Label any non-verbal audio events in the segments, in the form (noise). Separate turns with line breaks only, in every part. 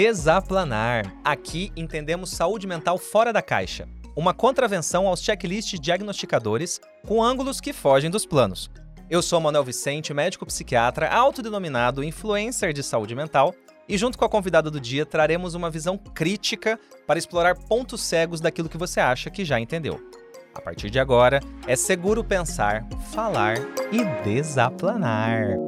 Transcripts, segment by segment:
Desaplanar. Aqui entendemos saúde mental fora da caixa. Uma contravenção aos checklists diagnosticadores com ângulos que fogem dos planos. Eu sou Manuel Vicente, médico psiquiatra, autodenominado influencer de saúde mental, e junto com a convidada do dia traremos uma visão crítica para explorar pontos cegos daquilo que você acha que já entendeu. A partir de agora, é seguro pensar, falar e desaplanar.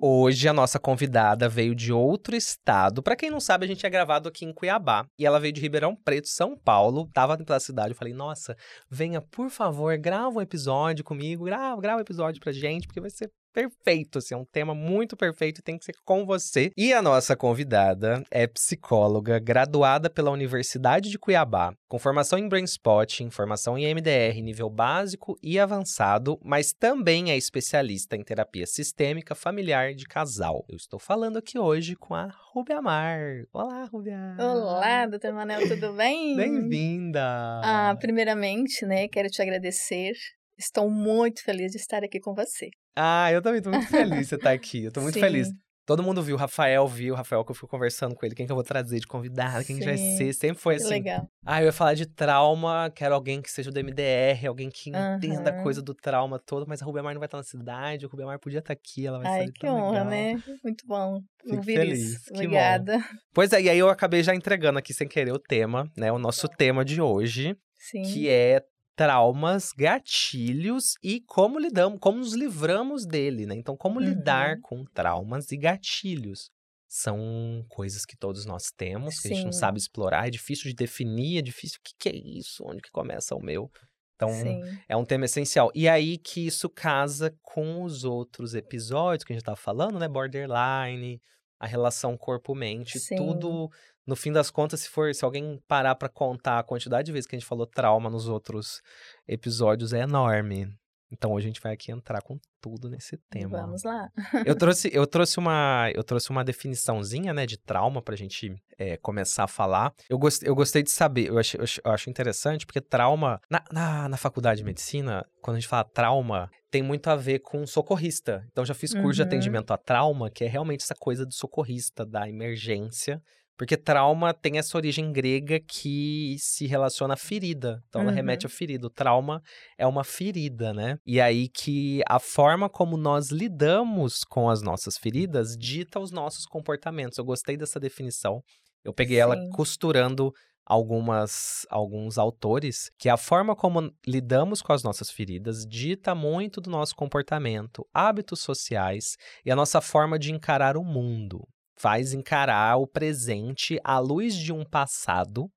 Hoje a nossa convidada veio de outro estado. Para quem não sabe, a gente é gravado aqui em Cuiabá e ela veio de Ribeirão Preto, São Paulo. Tava pela cidade, eu falei: "Nossa, venha, por favor, grava um episódio comigo, grava, grava um episódio pra gente, porque vai ser perfeito, assim, é um tema muito perfeito e tem que ser com você. E a nossa convidada é psicóloga, graduada pela Universidade de Cuiabá, com formação em Brainspotting, formação em MDR nível básico e avançado, mas também é especialista em terapia sistêmica familiar de casal. Eu estou falando aqui hoje com a Rubia Mar. Olá, Rubia!
Olá, doutor Manel, tudo bem?
Bem-vinda!
Ah, primeiramente, né, quero te agradecer. Estou muito feliz de estar aqui com você.
Ah, eu também tô muito feliz de você estar aqui. Eu tô muito
Sim.
feliz. Todo mundo viu, o Rafael viu, o Rafael que eu fui conversando com ele, quem que eu vou trazer de convidado, quem que vai ser, sempre foi
Que
assim.
legal.
Ah, eu ia falar de trauma, quero alguém que seja do MDR, alguém que entenda a coisa do trauma todo, mas a Rubia Mar não vai estar na cidade, a Rubia Mar podia estar aqui, ela vai
Ai, que honra,
legal.
né? Muito bom
Fico
ouvir
feliz,
isso. Obrigada.
Pois é, e aí eu acabei já entregando aqui sem querer o tema, né, o nosso tema de hoje,
Sim.
que é traumas, gatilhos e como lidamos, como nos livramos dele, né? Então, como lidar
Uhum.
com traumas e gatilhos. São coisas que todos nós temos, que a gente não
Sim.
sabe explorar, é difícil de definir, é difícil, o que, que é isso? Onde que começa o meu? Então,
Sim.
é um tema essencial. E aí que isso casa com os outros episódios que a gente tava falando, né? Borderline, a relação corpo-mente,
Sim.
tudo. No fim das contas, se for, se alguém parar pra contar a quantidade de vezes que a gente falou trauma nos outros episódios, é enorme. Então hoje a gente vai aqui entrar com tudo nesse tema.
Vamos lá.
Eu (laughs) trouxe, eu trouxe uma, eu trouxe uma definiçãozinha, né, de trauma pra gente é, começar a falar. Eu gostei, eu gostei de saber, eu acho, eu acho- interessante, porque trauma, na, na, na faculdade de medicina, quando a gente fala trauma, tem muito a ver com socorrista. Então já fiz curso de
Uhum.
atendimento a trauma, que é realmente essa coisa do socorrista, da emergência. Porque trauma tem essa origem grega que se relaciona à ferida. Então ela
Uhum.
remete à ferida. O trauma é uma ferida, né? E aí que a forma como nós lidamos com as nossas feridas dita os nossos comportamentos. Eu gostei dessa definição. Eu peguei ela
Sim.
costurando algumas alguns autores que a forma como lidamos com as nossas feridas dita muito do nosso comportamento, hábitos sociais e a nossa forma de encarar o mundo. Faz encarar o presente à luz de um passado.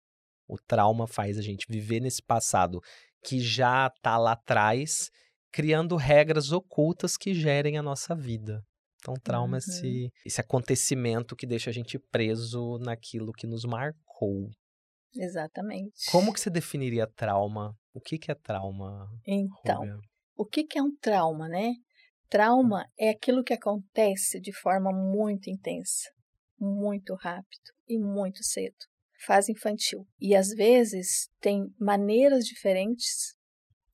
O trauma faz a gente viver nesse passado que já tá lá atrás, criando regras ocultas que gerem a nossa vida. Então, trauma é
Uhum.
esse, esse acontecimento que deixa a gente preso naquilo que nos marcou.
Exatamente.
Como que você definiria trauma? O que, que é trauma?
Então,
Rúbia?
o que, que é um trauma, né? Trauma é aquilo que acontece de forma muito intensa, muito rápido e muito cedo. Fase infantil. E às vezes tem maneiras diferentes,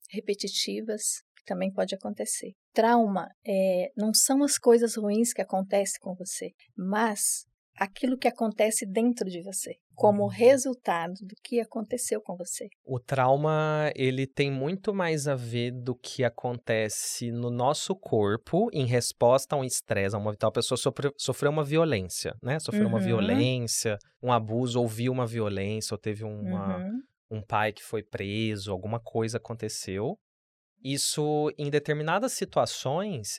repetitivas, que também pode acontecer. Trauma é, não são as coisas ruins que acontecem com você, mas aquilo que acontece dentro de você, como resultado do que aconteceu com você.
O trauma, ele tem muito mais a ver do que acontece no nosso corpo em resposta a um estresse, a uma tal pessoa sofreu, sofreu uma violência, né? Sofreu uma
Uhum.
violência, um abuso, ouviu uma violência, ou teve uma,
Uhum.
um pai que foi preso, alguma coisa aconteceu. Isso, em determinadas situações,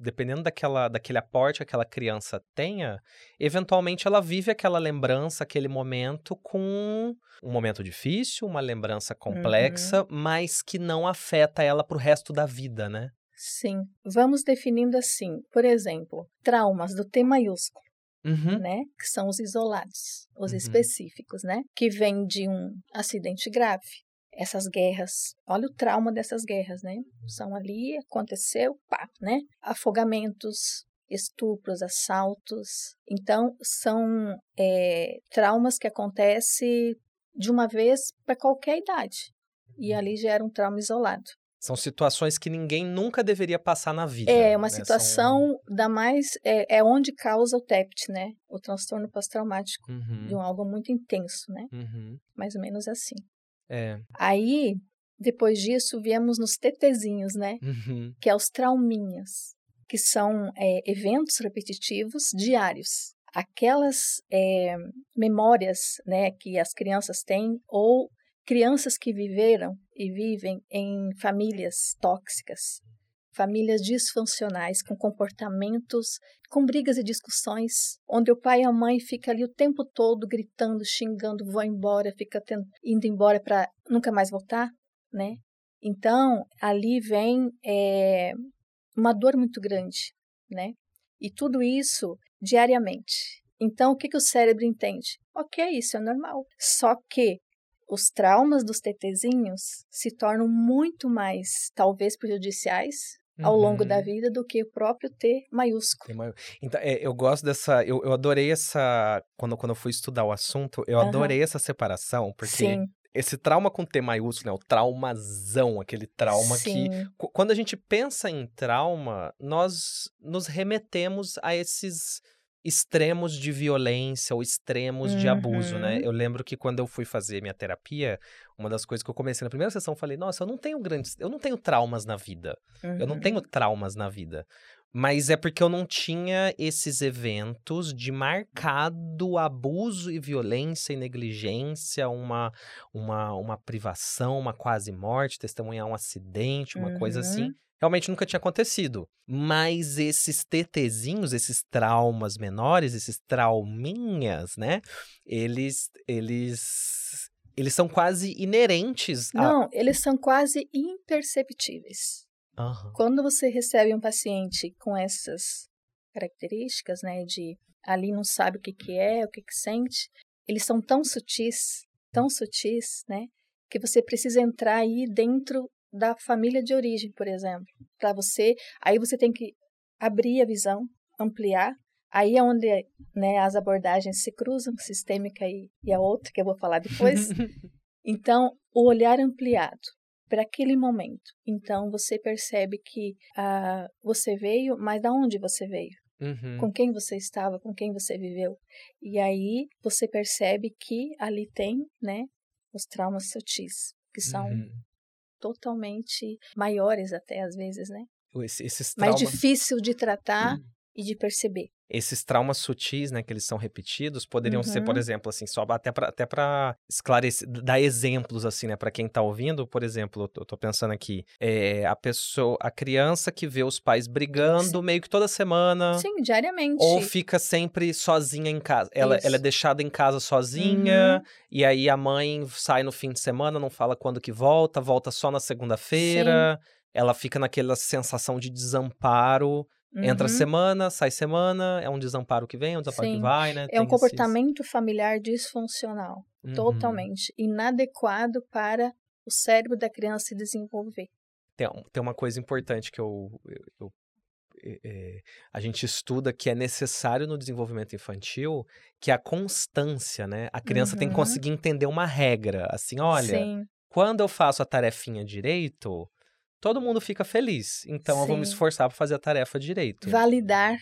dependendo daquela, daquele aporte que aquela criança tenha, eventualmente ela vive aquela lembrança, aquele momento com um momento difícil, uma lembrança complexa, mas que não afeta ela pro resto da vida, né?
Sim, vamos definindo assim, por exemplo, traumas do T maiúsculo,
Uhum.
né? Que são os isolados, os
Uhum.
específicos, né? Que vem de um acidente grave. Essas guerras, olha o trauma dessas guerras, né? São ali, aconteceu, pá, né? Afogamentos, estupros, assaltos. Então, são é, traumas que acontecem de uma vez para qualquer idade. E ali já era um trauma isolado.
São situações que ninguém nunca deveria passar na vida.
É uma
né?
situação São... da mais. É, é onde causa o TEPT, né? O transtorno pós-traumático.
Uhum.
De um algo muito intenso, né?
Uhum.
Mais ou menos assim.
É.
Aí, depois disso, viemos nos TTzinhos, né?
Uhum.
Que é os trauminhas, que são é, eventos repetitivos diários. Aquelas é, memórias né, que as crianças têm ou crianças que viveram e vivem em famílias tóxicas, famílias disfuncionais, com comportamentos, com brigas e discussões, onde o pai e a mãe ficam ali o tempo todo gritando, xingando, vão embora, fica tendo, indo embora para nunca mais voltar, né? Então, ali vem é, uma dor muito grande, né? E tudo isso diariamente. Então, o que, que o cérebro entende? Ok, isso é normal. Só que os traumas dos TTzinhos se tornam muito mais, talvez, prejudiciais ao uhum. longo da uhum. vida do que o próprio T maiúsculo.
Então, é, eu gosto dessa. Eu, eu adorei essa. Quando, quando eu fui estudar o assunto, eu uhum. adorei essa separação, porque.
Sim.
Esse trauma com T maiúsculo, né? O traumazão, aquele trauma
Sim.
que. Quando a gente pensa em trauma, nós nos remetemos a esses extremos de violência ou extremos uhum. de abuso, né? Uhum. Eu lembro que quando eu fui fazer minha terapia, uma das coisas que eu comecei na primeira sessão, eu falei: "Nossa, eu não tenho grandes, eu não tenho traumas na vida. Uhum. Eu não tenho uhum. traumas na vida. Mas é porque eu não tinha esses eventos de marcado abuso e violência e negligência, uma, uma, uma privação, uma quase morte, testemunhar um acidente, uma coisa assim. Uhum realmente nunca tinha acontecido. Mas esses TTzinhos, esses traumas menores, esses trauminhas, né? Eles eles eles são quase inerentes
a... Não, eles são quase imperceptíveis.
Uhum.
Quando você recebe um paciente com essas características, né, de ali não sabe o que que é, o que que sente, eles são tão sutis, tão sutis, né, que você precisa entrar aí dentro da família de origem, por exemplo, para você. Aí você tem que abrir a visão, ampliar. Aí é onde né, as abordagens se cruzam, sistêmica e, e a outra, que eu vou falar depois. (laughs) então, o olhar ampliado para aquele momento. Então, você percebe que ah, você veio, mas da onde você veio?
Uhum.
Com quem você estava, com quem você viveu. E aí você percebe que ali tem né, os traumas sutis, que são
uhum
totalmente maiores até às vezes, né?
Esse, esses traumas...
Mais difícil de tratar hum. e de perceber.
Esses traumas sutis, né, que eles são repetidos, poderiam uhum. ser, por uhum. exemplo, assim, só até para até para esclarecer, dar exemplos assim, né, para quem tá ouvindo, por exemplo, eu tô pensando aqui, é, a pessoa, a criança que vê os pais brigando Sim. meio que toda semana.
Sim, diariamente.
Ou fica sempre sozinha em casa. Ela, ela é deixada em casa sozinha, uhum. e aí a mãe sai no fim de semana, não fala quando que volta, volta só na segunda-feira. Ela fica naquela sensação de desamparo Uhum. Entra semana, sai semana, é um desamparo que vem, é um desamparo
Sim.
que vai, né?
É Tem um comportamento esses... familiar disfuncional, uhum. totalmente inadequado para o cérebro da criança se desenvolver.
Tem, tem uma coisa importante que eu, eu, eu é, a gente estuda que é necessário no desenvolvimento infantil, que é a constância, né? A criança uhum. tem que uhum. conseguir entender uma regra, assim, olha,
Sim.
quando eu faço a tarefinha direito, todo mundo fica feliz. Então Sim. eu vou me esforçar para fazer a tarefa direito.
Validar.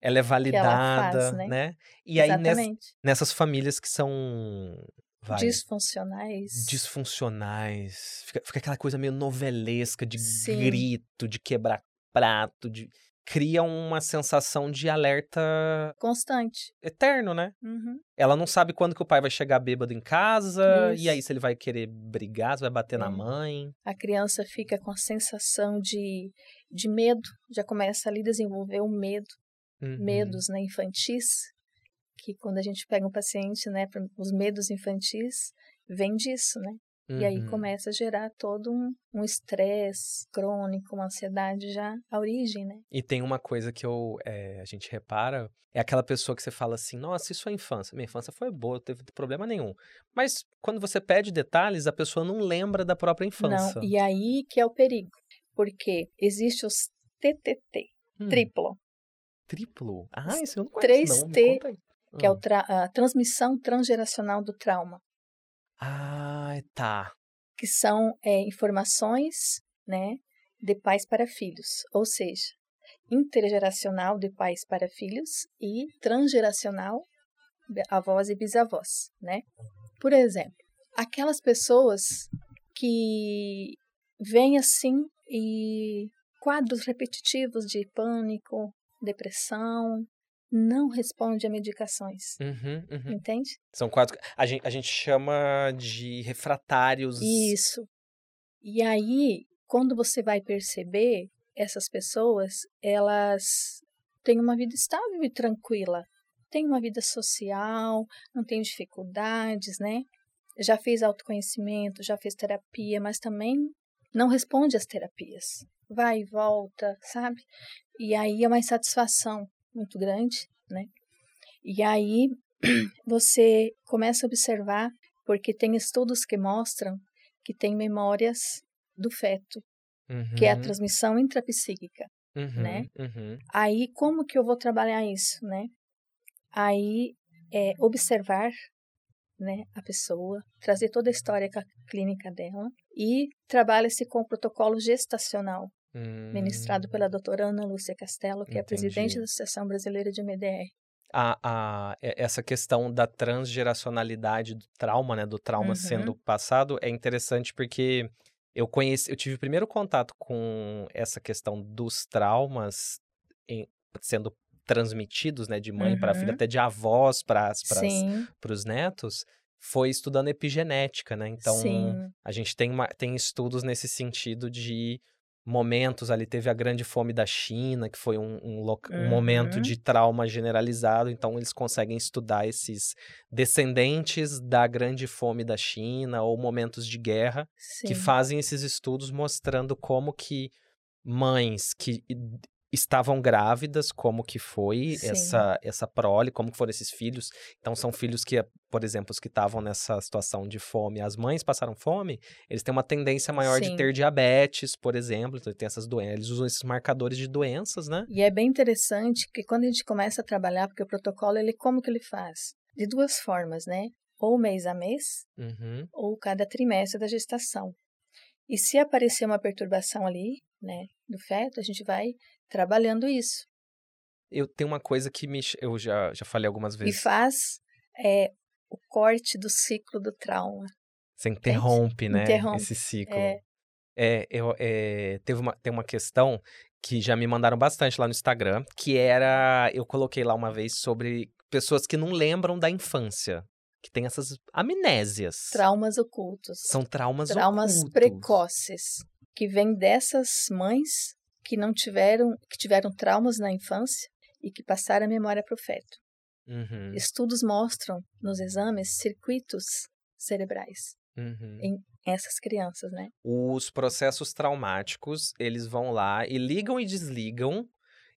Ela é validada,
faz, né?
né? E Exatamente. aí nessas famílias que são
Vai. Disfuncionais.
Disfuncionais. Fica, fica, aquela coisa meio novelesca de Sim. grito, de quebrar prato, de cria uma sensação de alerta
constante,
eterno, né?
Uhum.
Ela não sabe quando que o pai vai chegar bêbado em casa Isso. e aí se ele vai querer brigar, se vai bater é. na mãe.
A criança fica com a sensação de, de medo, já começa ali a desenvolver o medo, uhum. medos, né, infantis, que quando a gente pega um paciente, né, os medos infantis, vem disso, né? Uhum. E aí uhum. começa a gerar todo um estresse um crônico, uma ansiedade já, a origem, né?
E tem uma coisa que eu, é, a gente repara, é aquela pessoa que você fala assim, nossa, isso é infância. Minha infância foi boa, não teve problema nenhum. Mas quando você pede detalhes, a pessoa não lembra da própria infância.
Não, e aí que é o perigo. Porque existe os TTT, hum. triplo.
Triplo? Ah, isso eu não conheço 3T,
não. que é a transmissão transgeracional do trauma.
Ah, tá.
Que são é, informações né, de pais para filhos, ou seja, intergeracional de pais para filhos e transgeracional avós e bisavós, né? Por exemplo, aquelas pessoas que vêm assim e quadros repetitivos de pânico, depressão, não responde a medicações.
Uhum, uhum.
Entende?
São quatro. A gente, a gente chama de refratários.
Isso. E aí, quando você vai perceber, essas pessoas, elas têm uma vida estável e tranquila. Têm uma vida social, não tem dificuldades, né? Já fez autoconhecimento, já fez terapia, mas também não responde às terapias. Vai e volta, sabe? E aí é uma insatisfação muito grande, né? E aí (clears throat) você começa a observar, porque tem estudos que mostram que tem memórias do feto, uhum. que é a uhum. transmissão intrapsíquica, uhum, né? Uhum. Aí como que eu vou trabalhar isso, né? Aí é observar, né, a pessoa, trazer toda a história clínica dela e trabalha-se com o protocolo gestacional, ministrado pela hum. doutora Ana Lúcia Castelo, que Entendi. é presidente da Associação Brasileira de MDR.
A, a, essa questão da transgeracionalidade do trauma, né, do trauma uhum. sendo passado, é interessante porque eu conheci, eu tive o primeiro contato com essa questão dos traumas em, sendo transmitidos, né, de mãe uhum. para filha, até de avós para os netos, foi estudando epigenética, né? Então, Sim. a gente tem, uma, tem estudos nesse sentido de momentos ali. Teve a grande fome da China, que foi um, um, uhum. um, momento de trauma generalizado. Então, eles conseguem estudar esses descendentes da grande fome da China ou momentos de guerra, Sim. que fazem esses estudos mostrando como que mães que estavam grávidas, como que foi essa essa prole, como que foram esses filhos. Então são filhos que, por exemplo, os que estavam nessa situação de fome, as mães passaram fome, eles têm uma tendência maior Sim. de ter diabetes, por exemplo, então tem essas doenças, eles usam esses marcadores de doenças, né?
E é bem interessante que quando a gente começa a trabalhar, porque o protocolo ele como que ele faz? De duas formas, né? Ou mês a mês, uhum. ou cada trimestre da gestação. E se aparecer uma perturbação ali, né, do feto, a gente vai trabalhando isso.
Eu tenho uma coisa que me, eu já, já falei algumas vezes.
E faz é, o corte do ciclo do trauma.
Você interrompe, né? Interrompe. Esse ciclo. É. É, eu, é, teve uma, tem uma questão que já me mandaram bastante lá no Instagram, que era. Eu coloquei lá uma vez sobre pessoas que não lembram da infância. Que tem essas amnésias.
Traumas ocultos.
São traumas,
traumas
ocultos.
precoces. Que vêm dessas mães que não tiveram, que tiveram traumas na infância e que passaram a memória para o feto. Uhum. Estudos mostram nos exames circuitos cerebrais uhum. em essas crianças, né?
Os processos traumáticos, eles vão lá e ligam e desligam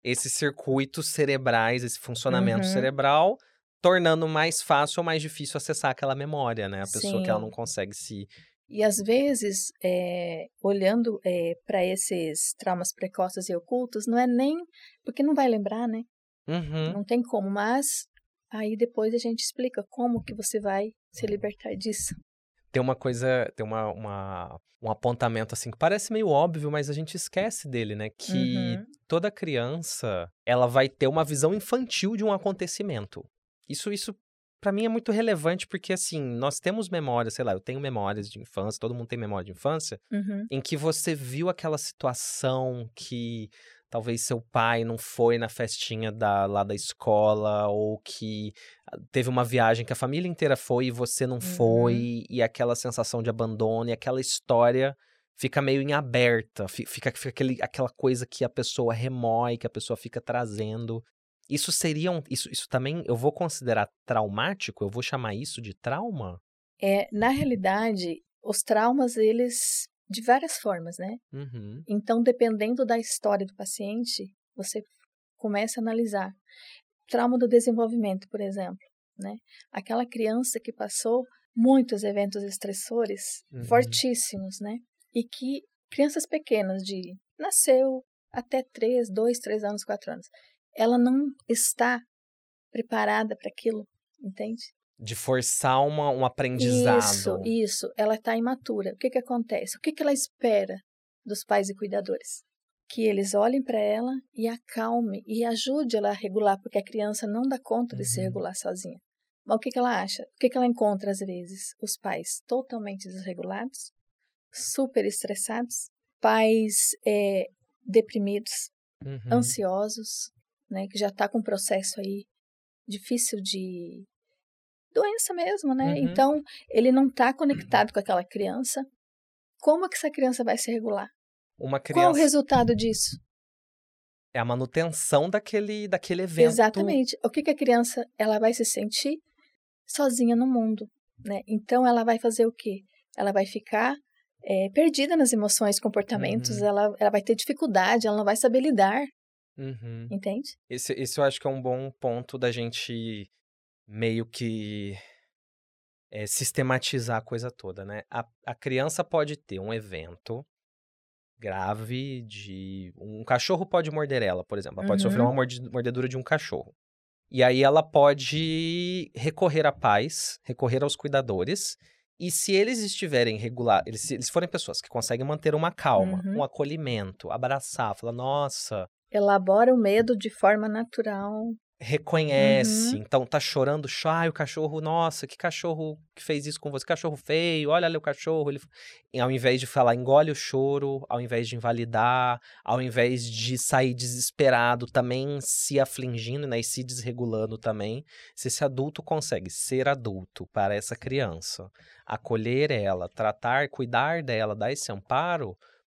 esses circuitos cerebrais, esse funcionamento uhum. cerebral, tornando mais fácil ou mais difícil acessar aquela memória, né? A pessoa Sim. que ela não consegue se
e às vezes, é, olhando é, para esses traumas precoces e ocultos, não é nem. Porque não vai lembrar, né? Uhum. Não tem como, mas aí depois a gente explica como que você vai se libertar disso.
Tem uma coisa, tem uma, uma um apontamento assim que parece meio óbvio, mas a gente esquece dele, né? Que uhum. toda criança ela vai ter uma visão infantil de um acontecimento. Isso, isso para mim é muito relevante porque, assim, nós temos memórias, sei lá, eu tenho memórias de infância, todo mundo tem memória de infância, uhum. em que você viu aquela situação que talvez seu pai não foi na festinha da, lá da escola, ou que ah, teve uma viagem que a família inteira foi e você não uhum. foi, e aquela sensação de abandono, e aquela história fica meio em aberta, fica, fica aquele, aquela coisa que a pessoa remói, que a pessoa fica trazendo. Isso seria um, isso, isso também eu vou considerar traumático? Eu vou chamar isso de trauma?
É, na realidade, os traumas eles de várias formas, né? Uhum. Então, dependendo da história do paciente, você começa a analisar trauma do desenvolvimento, por exemplo, né? Aquela criança que passou muitos eventos estressores uhum. fortíssimos, né? E que crianças pequenas de nasceu até 3, 2, 3 anos, 4 anos ela não está preparada para aquilo, entende?
De forçar uma, um aprendizado.
Isso, isso. Ela está imatura. O que, que acontece? O que, que ela espera dos pais e cuidadores. Que eles olhem para ela e acalme e ajude ela a regular, porque a criança não dá conta de se
Uhum.
regular sozinha. Mas o que, que ela acha? O que, que ela encontra às vezes? Os pais totalmente desregulados, super estressados, pais é, deprimidos,
Uhum.
ansiosos, né, que já está com um processo aí difícil de doença mesmo, né?
Uhum.
Então, ele não está conectado com aquela criança. Como é que essa criança vai se regular?
Uma
Qual o
criança
resultado disso?
é a manutenção daquele, daquele evento.
Exatamente. O que, que a criança ela vai se sentir sozinha no mundo, né? Então, ela vai fazer o quê? Ela vai ficar é, perdida nas emoções, comportamentos.
Uhum.
Ela, ela vai ter dificuldade. Ela não vai saber lidar,
Uhum.
entende?
Esse, esse eu acho que é um bom ponto da gente meio que é, sistematizar a coisa toda, né? A, a criança pode ter um evento grave de. Um cachorro pode morder ela, por exemplo. Ela pode
Uhum.
sofrer uma morde- mordedura de um cachorro. E aí ela pode recorrer a pais, recorrer aos cuidadores. E se eles estiverem regular, eles, se eles forem pessoas que conseguem manter uma calma,
Uhum.
um acolhimento, abraçar, falar, nossa,
Elabora o medo de forma natural.
reconhece.
Uhum.
Então tá chorando, ai, o cachorro, nossa, que cachorro que fez isso com você? Cachorro feio, olha ali o cachorro. Ele... E ao invés de falar, engole o choro, ao invés de invalidar, ao invés de sair desesperado, também se afligindo, né, e se desregulando também. Se esse adulto consegue ser adulto para essa criança, acolher ela, tratar, cuidar dela, dar esse amparo,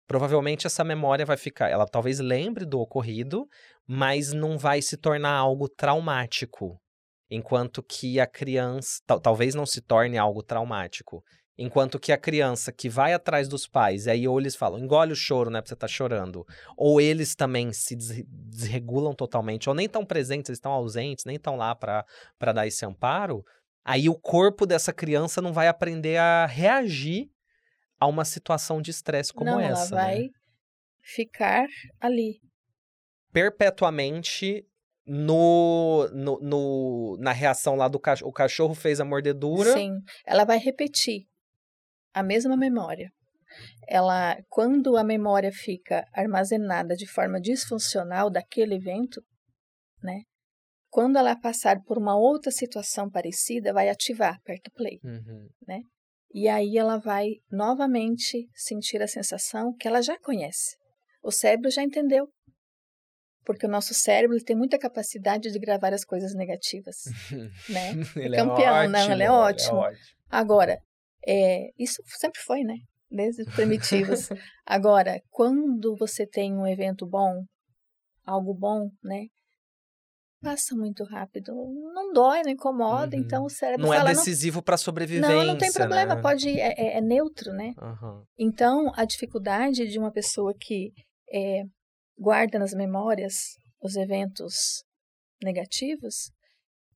provavelmente essa memória vai ficar. Ela talvez lembre do ocorrido, mas não vai se tornar algo traumático. Enquanto que a criança. tal- talvez não se torne algo traumático. Enquanto que a criança que vai atrás dos pais, e aí ou eles falam, engole o choro, né, porque você tá chorando. Ou eles também se des- desregulam totalmente, ou nem estão presentes, eles estão ausentes, nem estão lá pra dar esse amparo. Aí o corpo dessa criança não vai aprender a reagir a uma situação de estresse como
não,
essa.
ela
né?
vai ficar ali.
perpetuamente no, no, no- na reação lá do cachorro. O cachorro fez a mordedura.
Sim, ela vai repetir a mesma memória. Ela, quando a memória fica armazenada de forma disfuncional daquele evento, né? Quando ela passar por uma outra situação parecida, vai ativar, aperta play.
Uhum.
E aí ela vai novamente sentir a sensação que ela já conhece. O cérebro já entendeu. Porque o nosso cérebro ele tem muita capacidade de gravar as coisas negativas, (laughs) né?
Ele
campeão, não, ele é ótimo.
ótimo.
Agora, é, isso sempre foi, né? Desde os primitivos. (laughs) Agora, quando você tem um evento bom, algo bom, né? Passa muito rápido. Não dói, não incomoda,
Uhum.
então o cérebro
Não é
fala,
decisivo para sobrevivência.
não, não tem problema,
né?
pode é, é- é neutro, né?
Aham.
Então, a dificuldade de uma pessoa que é, guarda nas memórias os eventos negativos,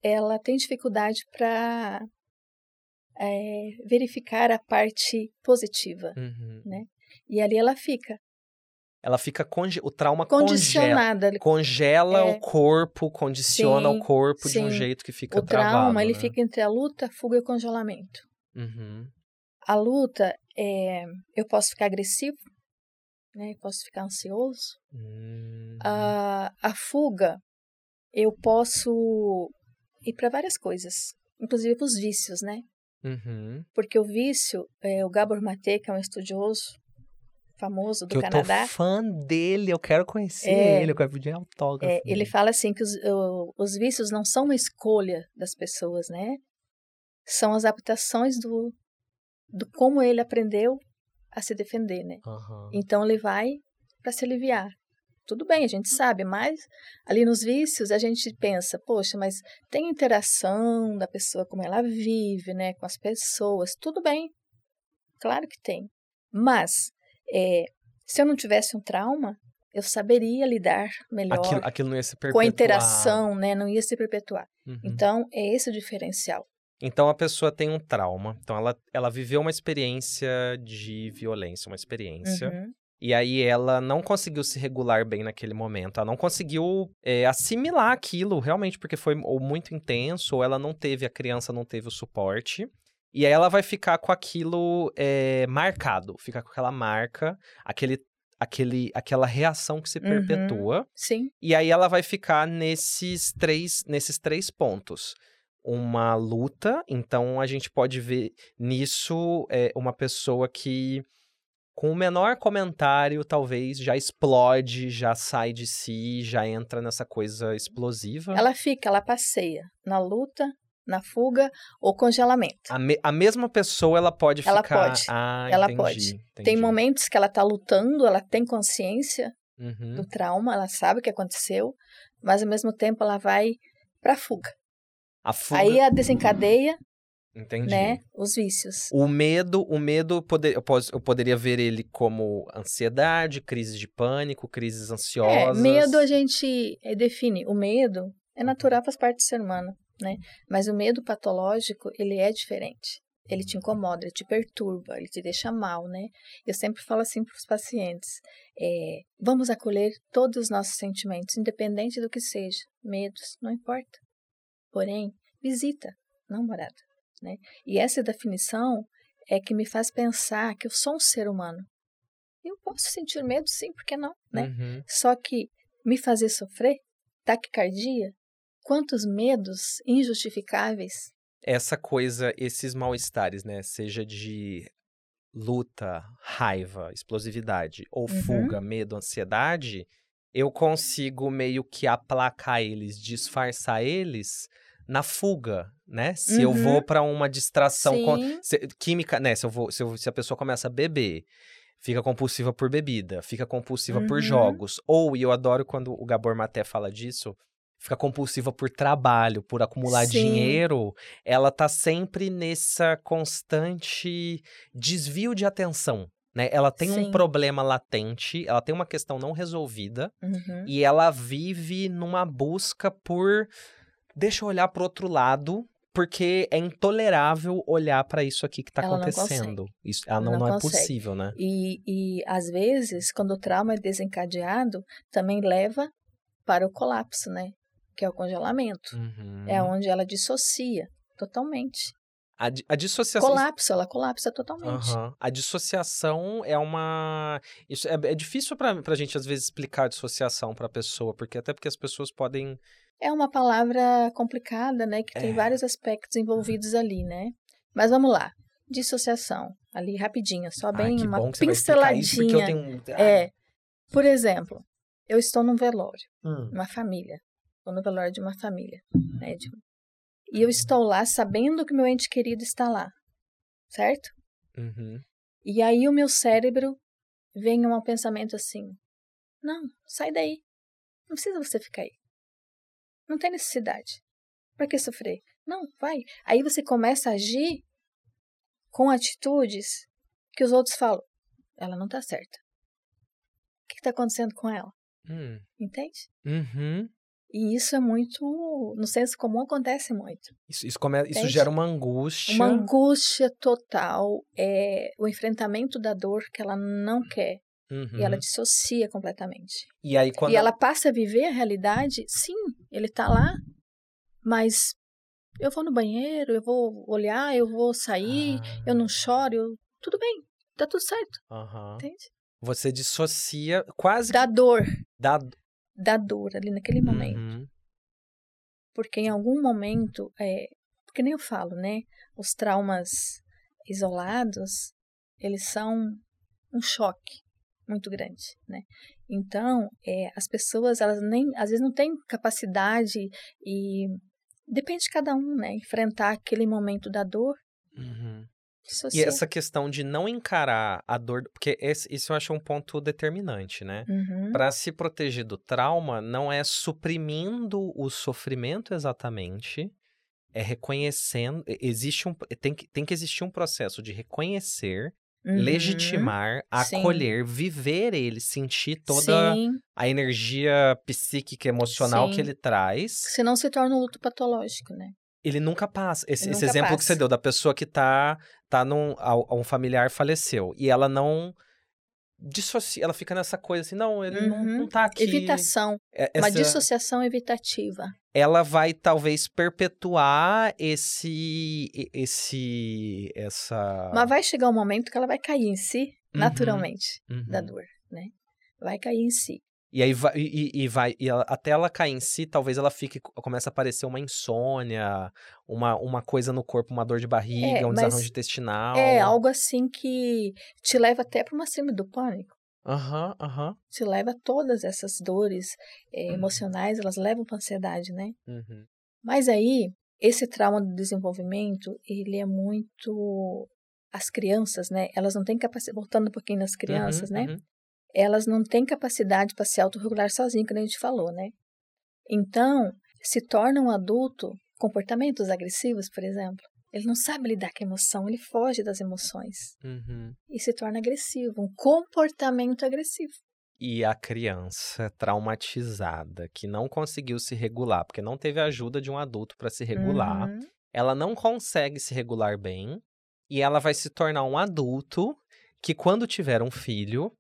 ela tem dificuldade para verificar a parte positiva.
Uhum.
E ali ela fica
Ela fica conge... o trauma congela,
condicionada.
congela
É.
o corpo, condiciona
Sim,
o corpo de um
sim.
jeito que fica
O trauma,
travado,
ele
né?
fica entre a luta, a fuga e o congelamento.
Uhum.
A luta, é, eu posso ficar agressivo, né? Eu posso ficar ansioso.
Hum.
A, a fuga, eu posso ir para várias coisas, inclusive para os vícios, né?
Uhum.
Porque o vício, é, o Gabor Mate, que é um estudioso famoso do
Que eu
Canadá,
tô fã dele, eu quero conhecer
É.
ele, eu quero pedir autógrafo.
é, ele fala assim que os, os vícios não são uma escolha das pessoas, né? São as adaptações do, do como ele aprendeu a se defender, né?
Aham.
Então ele vai para se aliviar. Tudo bem, a gente sabe, mas ali nos vícios a gente pensa, poxa, mas tem interação da pessoa, como ela vive, né, com as pessoas, tudo bem, claro que tem. Mas é, se eu não tivesse um trauma, eu saberia lidar melhor
Aquilo, aquilo não ia se perpetuar.
com a interação, né, não ia se perpetuar.
Uhum.
Então é esse o diferencial.
Então a pessoa tem um trauma. Então ela, ela viveu uma experiência de violência, uma experiência.
Uhum.
E aí ela não conseguiu se regular bem naquele momento. Ela não conseguiu é, assimilar aquilo realmente, porque foi ou muito intenso, ou ela não teve, a criança não teve o suporte. E aí ela vai ficar com aquilo é, marcado, fica com aquela marca, aquele aquele, aquela reação que se
Uhum.
perpetua.
Sim.
E aí ela vai ficar nesses três, nesses três pontos. Uma luta, então a gente pode ver nisso é, uma pessoa que, com o menor comentário, talvez já explode, já sai de si, já entra nessa coisa explosiva.
Ela fica, ela passeia na luta, na fuga ou congelamento.
A, me- a mesma pessoa, ela pode
Ela
ficar...
pode,
Ah,
ela
entendi,
pode. Tem momentos que ela tá lutando, ela tem consciência
Uhum,
do trauma, ela sabe o que aconteceu, mas ao mesmo tempo ela vai pra fuga.
A fuga...
Aí a desencadeia,
Entendi.
né, os vícios.
O medo, o medo poder, eu, pos- eu poderia ver ele como ansiedade, crises de pânico, crises
É,
ansiosas.
medo a gente eh, define. O medo é natural, faz parte do ser humano, né? Mas o medo patológico, ele é diferente. Ele te incomoda, ele te perturba, ele te deixa mal, né? Eu sempre falo assim para os pacientes: é, vamos acolher todos os nossos sentimentos, independente do que seja. Medos, não importa. Porém, visita, não morada, né? E essa definição é que me faz pensar que eu sou um ser humano. Eu posso sentir medo, sim, por que não, né?
Uhum.
Só que me fazer sofrer, taquicardia, quantos medos injustificáveis.
Essa coisa, esses mal-estares, né? Seja de luta, raiva, explosividade, ou
Uhum.
fuga, medo, ansiedade, eu consigo meio que aplacar eles, disfarçar eles na fuga, né? Se eu
Uhum.
vou pra uma distração com- Se- química, né? Se, eu vou, se, eu- se a pessoa começa a beber, fica compulsiva por bebida, fica compulsiva por
Uhum.
jogos. Ou, e eu adoro quando o Gabor Maté fala disso, fica compulsiva por trabalho, por acumular
Sim.
dinheiro. Ela tá sempre nessa constante desvio de atenção. Né? Ela tem um
Sim.
problema latente, ela tem uma questão não resolvida
uhum,
e ela vive numa busca por deixa eu olhar pro outro lado, porque é intolerável olhar pra isso aqui que tá
Ela não
acontecendo. Isso, ela não,
Não
não, é possível, né?
E, e às vezes, quando o trauma é desencadeado, também leva para o colapso, né? Que é o congelamento.
Uhum.
É onde ela dissocia totalmente.
a, a dissociação.
Colapso, ela colapsa totalmente.
Aham. A dissociação é uma. Isso é, é difícil pra, pra gente, às vezes, explicar a dissociação pra pessoa, porque até porque as pessoas podem.
É uma palavra complicada, né? Que tem
É.
vários aspectos envolvidos ali, né? Mas vamos lá. Dissociação, ali rapidinho, só bem uma pinceladinha.
tenho.
É. Por exemplo, eu estou num velório,
Hum.
uma família. Estou no velório de uma família, né? de- E eu estou lá sabendo que meu ente querido está lá, certo?
Uhum.
E aí o meu cérebro vem um pensamento assim: não, sai daí. Não precisa você ficar aí. Não tem necessidade. Para que sofrer? Não, vai. Aí você começa a agir com atitudes que os outros falam: ela não tá certa. O que está acontecendo com ela?
Hum.
Entende?
Uhum.
E isso é muito. No senso comum acontece muito.
Isso, isso, come... isso gera uma angústia.
Uma angústia total, é o enfrentamento da dor que ela não quer.
Uhum.
E ela dissocia completamente.
E aí, quando.
E ela passa a viver a realidade, sim, ele tá lá, mas eu vou no banheiro, eu vou olhar, eu vou sair,
Ah,
eu não choro, eu- tudo bem, tá tudo certo,
aham.
entende?
Você dissocia quase
Da dor,
da.
Da dor ali naquele momento.
Uhum.
Porque em algum momento, é, porque nem eu falo, né? Os traumas isolados, eles são um choque muito grande, né? Então, é, as pessoas, elas nem, às vezes não têm capacidade e depende de cada um, né? Enfrentar aquele momento da dor.
Uhum. E
dissociar.
essa questão de não encarar a dor, porque esse, isso eu acho um ponto determinante, né?
Uhum,
Para se proteger do trauma, não é suprimindo o sofrimento exatamente, é reconhecendo. Existe um, tem, que, tem que existir um processo de reconhecer,
uhum.
legitimar,
Sim.
acolher, viver ele, sentir toda
Sim,
a energia psíquica, emocional
Sim.
que ele traz.
senão se torna um luto patológico, né?
Ele nunca passa. Esse,
Ele
esse
nunca
exemplo que você
passa.
deu da pessoa que tá, tá num. Um familiar faleceu e ela não. Dissocia, ela fica nessa coisa assim, não, ele não,
Uhum.
não tá aqui.
Evitação,
É-
uma
essa-
dissociação evitativa.
ela vai talvez perpetuar esse esse essa
Mas vai chegar um momento que ela vai cair em si,
Uhum,
naturalmente,
uhum.
da dor, né? vai cair em si.
E aí vai, e, e vai, e ela, até ela cair em si, talvez ela fique, começa a aparecer uma insônia, uma, uma coisa no corpo, uma dor de barriga,
É,
um desarranjo intestinal.
É algo assim que te leva até para uma síndrome do pânico.
Aham, aham.
Te leva a todas essas dores eh,
Uhum.
emocionais, elas levam para ansiedade, né?
uhum.
Mas aí, esse trauma do desenvolvimento, ele é muito. As crianças, né? Elas não têm capacidade. Voltando um pouquinho nas crianças,
Uhum,
né? Elas não têm capacidade para se autorregular sozinhas, como a gente falou, né? Então, se torna um adulto, comportamentos agressivos, por exemplo. Ele não sabe lidar com a emoção, ele foge das emoções
Uhum.
e se torna agressivo, um comportamento agressivo.
E a criança traumatizada, que não conseguiu se regular, porque não teve ajuda de um adulto para se regular,
Uhum.
ela não consegue se regular bem e ela vai se tornar um adulto que, quando tiver um filho,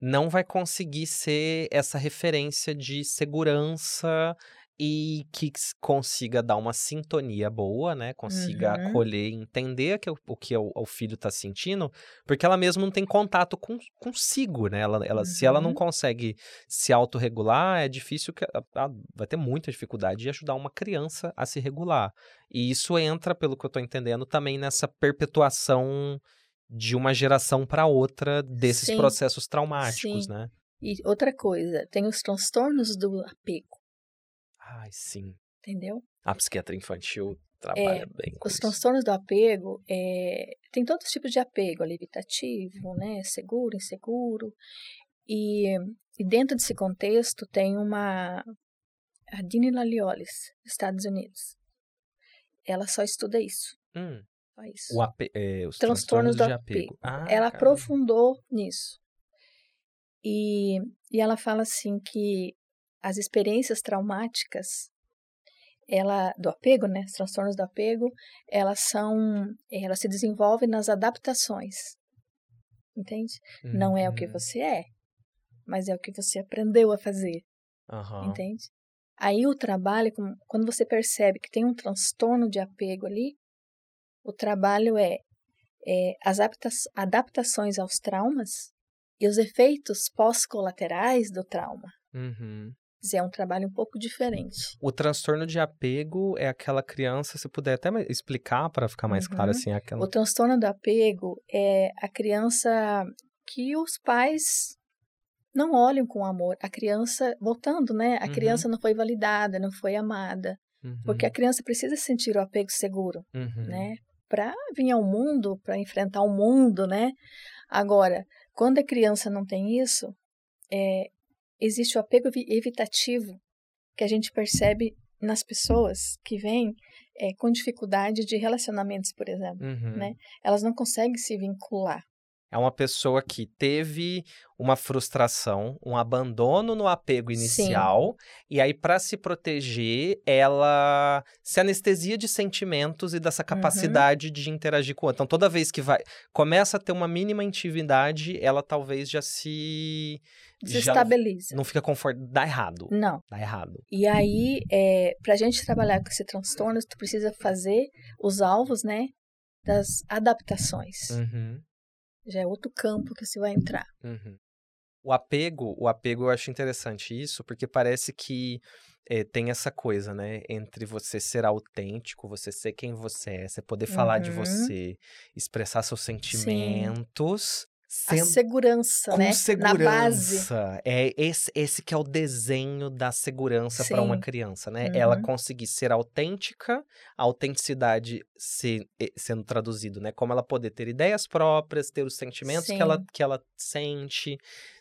não vai conseguir ser essa referência de segurança e que consiga dar uma sintonia boa, né? Consiga
Uhum.
acolher e entender que o, que o, o filho tá sentindo, porque ela mesma não tem contato com, consigo, né? Ela, ela, Se ela não
Uhum.
consegue se autorregular, é difícil que ela- ela vai ter muita dificuldade de ajudar uma criança a se regular. E isso entra, pelo que eu tô entendendo, também nessa perpetuação de uma geração para outra desses
Sim.
processos traumáticos,
Sim.
né?
E outra coisa, tem os transtornos do apego,
Ai, sim.
entendeu?
A psiquiatria infantil trabalha bem com
Os
isso.
transtornos do apego, é, tem todos os tipos de apego, ali, evitativo, né, seguro, inseguro. E, e dentro desse contexto tem uma, a Dini Laliolis, dos Estados Unidos. Ela só estuda isso,
Hum,
isso.
o ape- é, os
Transtornos
transtornos,
do
de
apego.
apego. Ah,
ela
caramba.
aprofundou nisso. E, e ela fala assim que as experiências traumáticas ela do apego, né, os transtornos do apego, elas são, elas se desenvolvem nas adaptações. Entende? Não é o que
Uhum.
você é, mas é o que você aprendeu a fazer,
Aham.
entende? Aí o trabalho, quando você percebe que tem um transtorno de apego ali, o trabalho é, é as adapta- adaptações aos traumas e os efeitos pós-colaterais do trauma.
Uhum.
É um trabalho um pouco diferente.
O transtorno de apego é aquela criança, se puder até explicar para ficar mais claro
Uhum.
assim, é aquela.
O transtorno do apego é a criança que os pais não olham com amor. A criança, voltando, né? A
Uhum.
criança não foi validada, não foi amada. Porque a criança precisa sentir o apego seguro,
Uhum.
né? Para vir ao mundo, para enfrentar o mundo, né? Agora, quando a criança não tem isso, é, existe o apego evi- evitativo que a gente percebe nas pessoas que vêm é, com dificuldade de relacionamentos, por exemplo
Uhum.
né? elas não conseguem se vincular.
É uma pessoa que teve uma frustração, um abandono no apego
Sim.
inicial, e aí, para se proteger, ela se anestesia de sentimentos e dessa
Uhum.
capacidade de interagir com o outro. Então, toda vez que vai começa a ter uma mínima intimidade, ela talvez já se. já
Desestabiliza.
não fica confortável. Dá errado.
Não.
Dá errado.
E aí, é, para a gente trabalhar com esse transtorno, tu precisa fazer os alvos, né? Das adaptações.
Uhum.
Já é outro campo que você vai entrar.
Uhum. O apego, o apego eu acho interessante isso, porque parece que eh, tem essa coisa, né? Entre você ser autêntico, você ser quem você é, você poder falar de
Uhum.
você, expressar seus sentimentos,
A
sendo
segurança,
com
né? Na base.
segurança. É esse, esse que é o desenho da segurança para uma criança, né? Ela
Uhum.
conseguir ser autêntica, a autenticidade se- sendo traduzido, né? Como ela poder ter ideias próprias, ter os sentimentos que ela, que ela sente,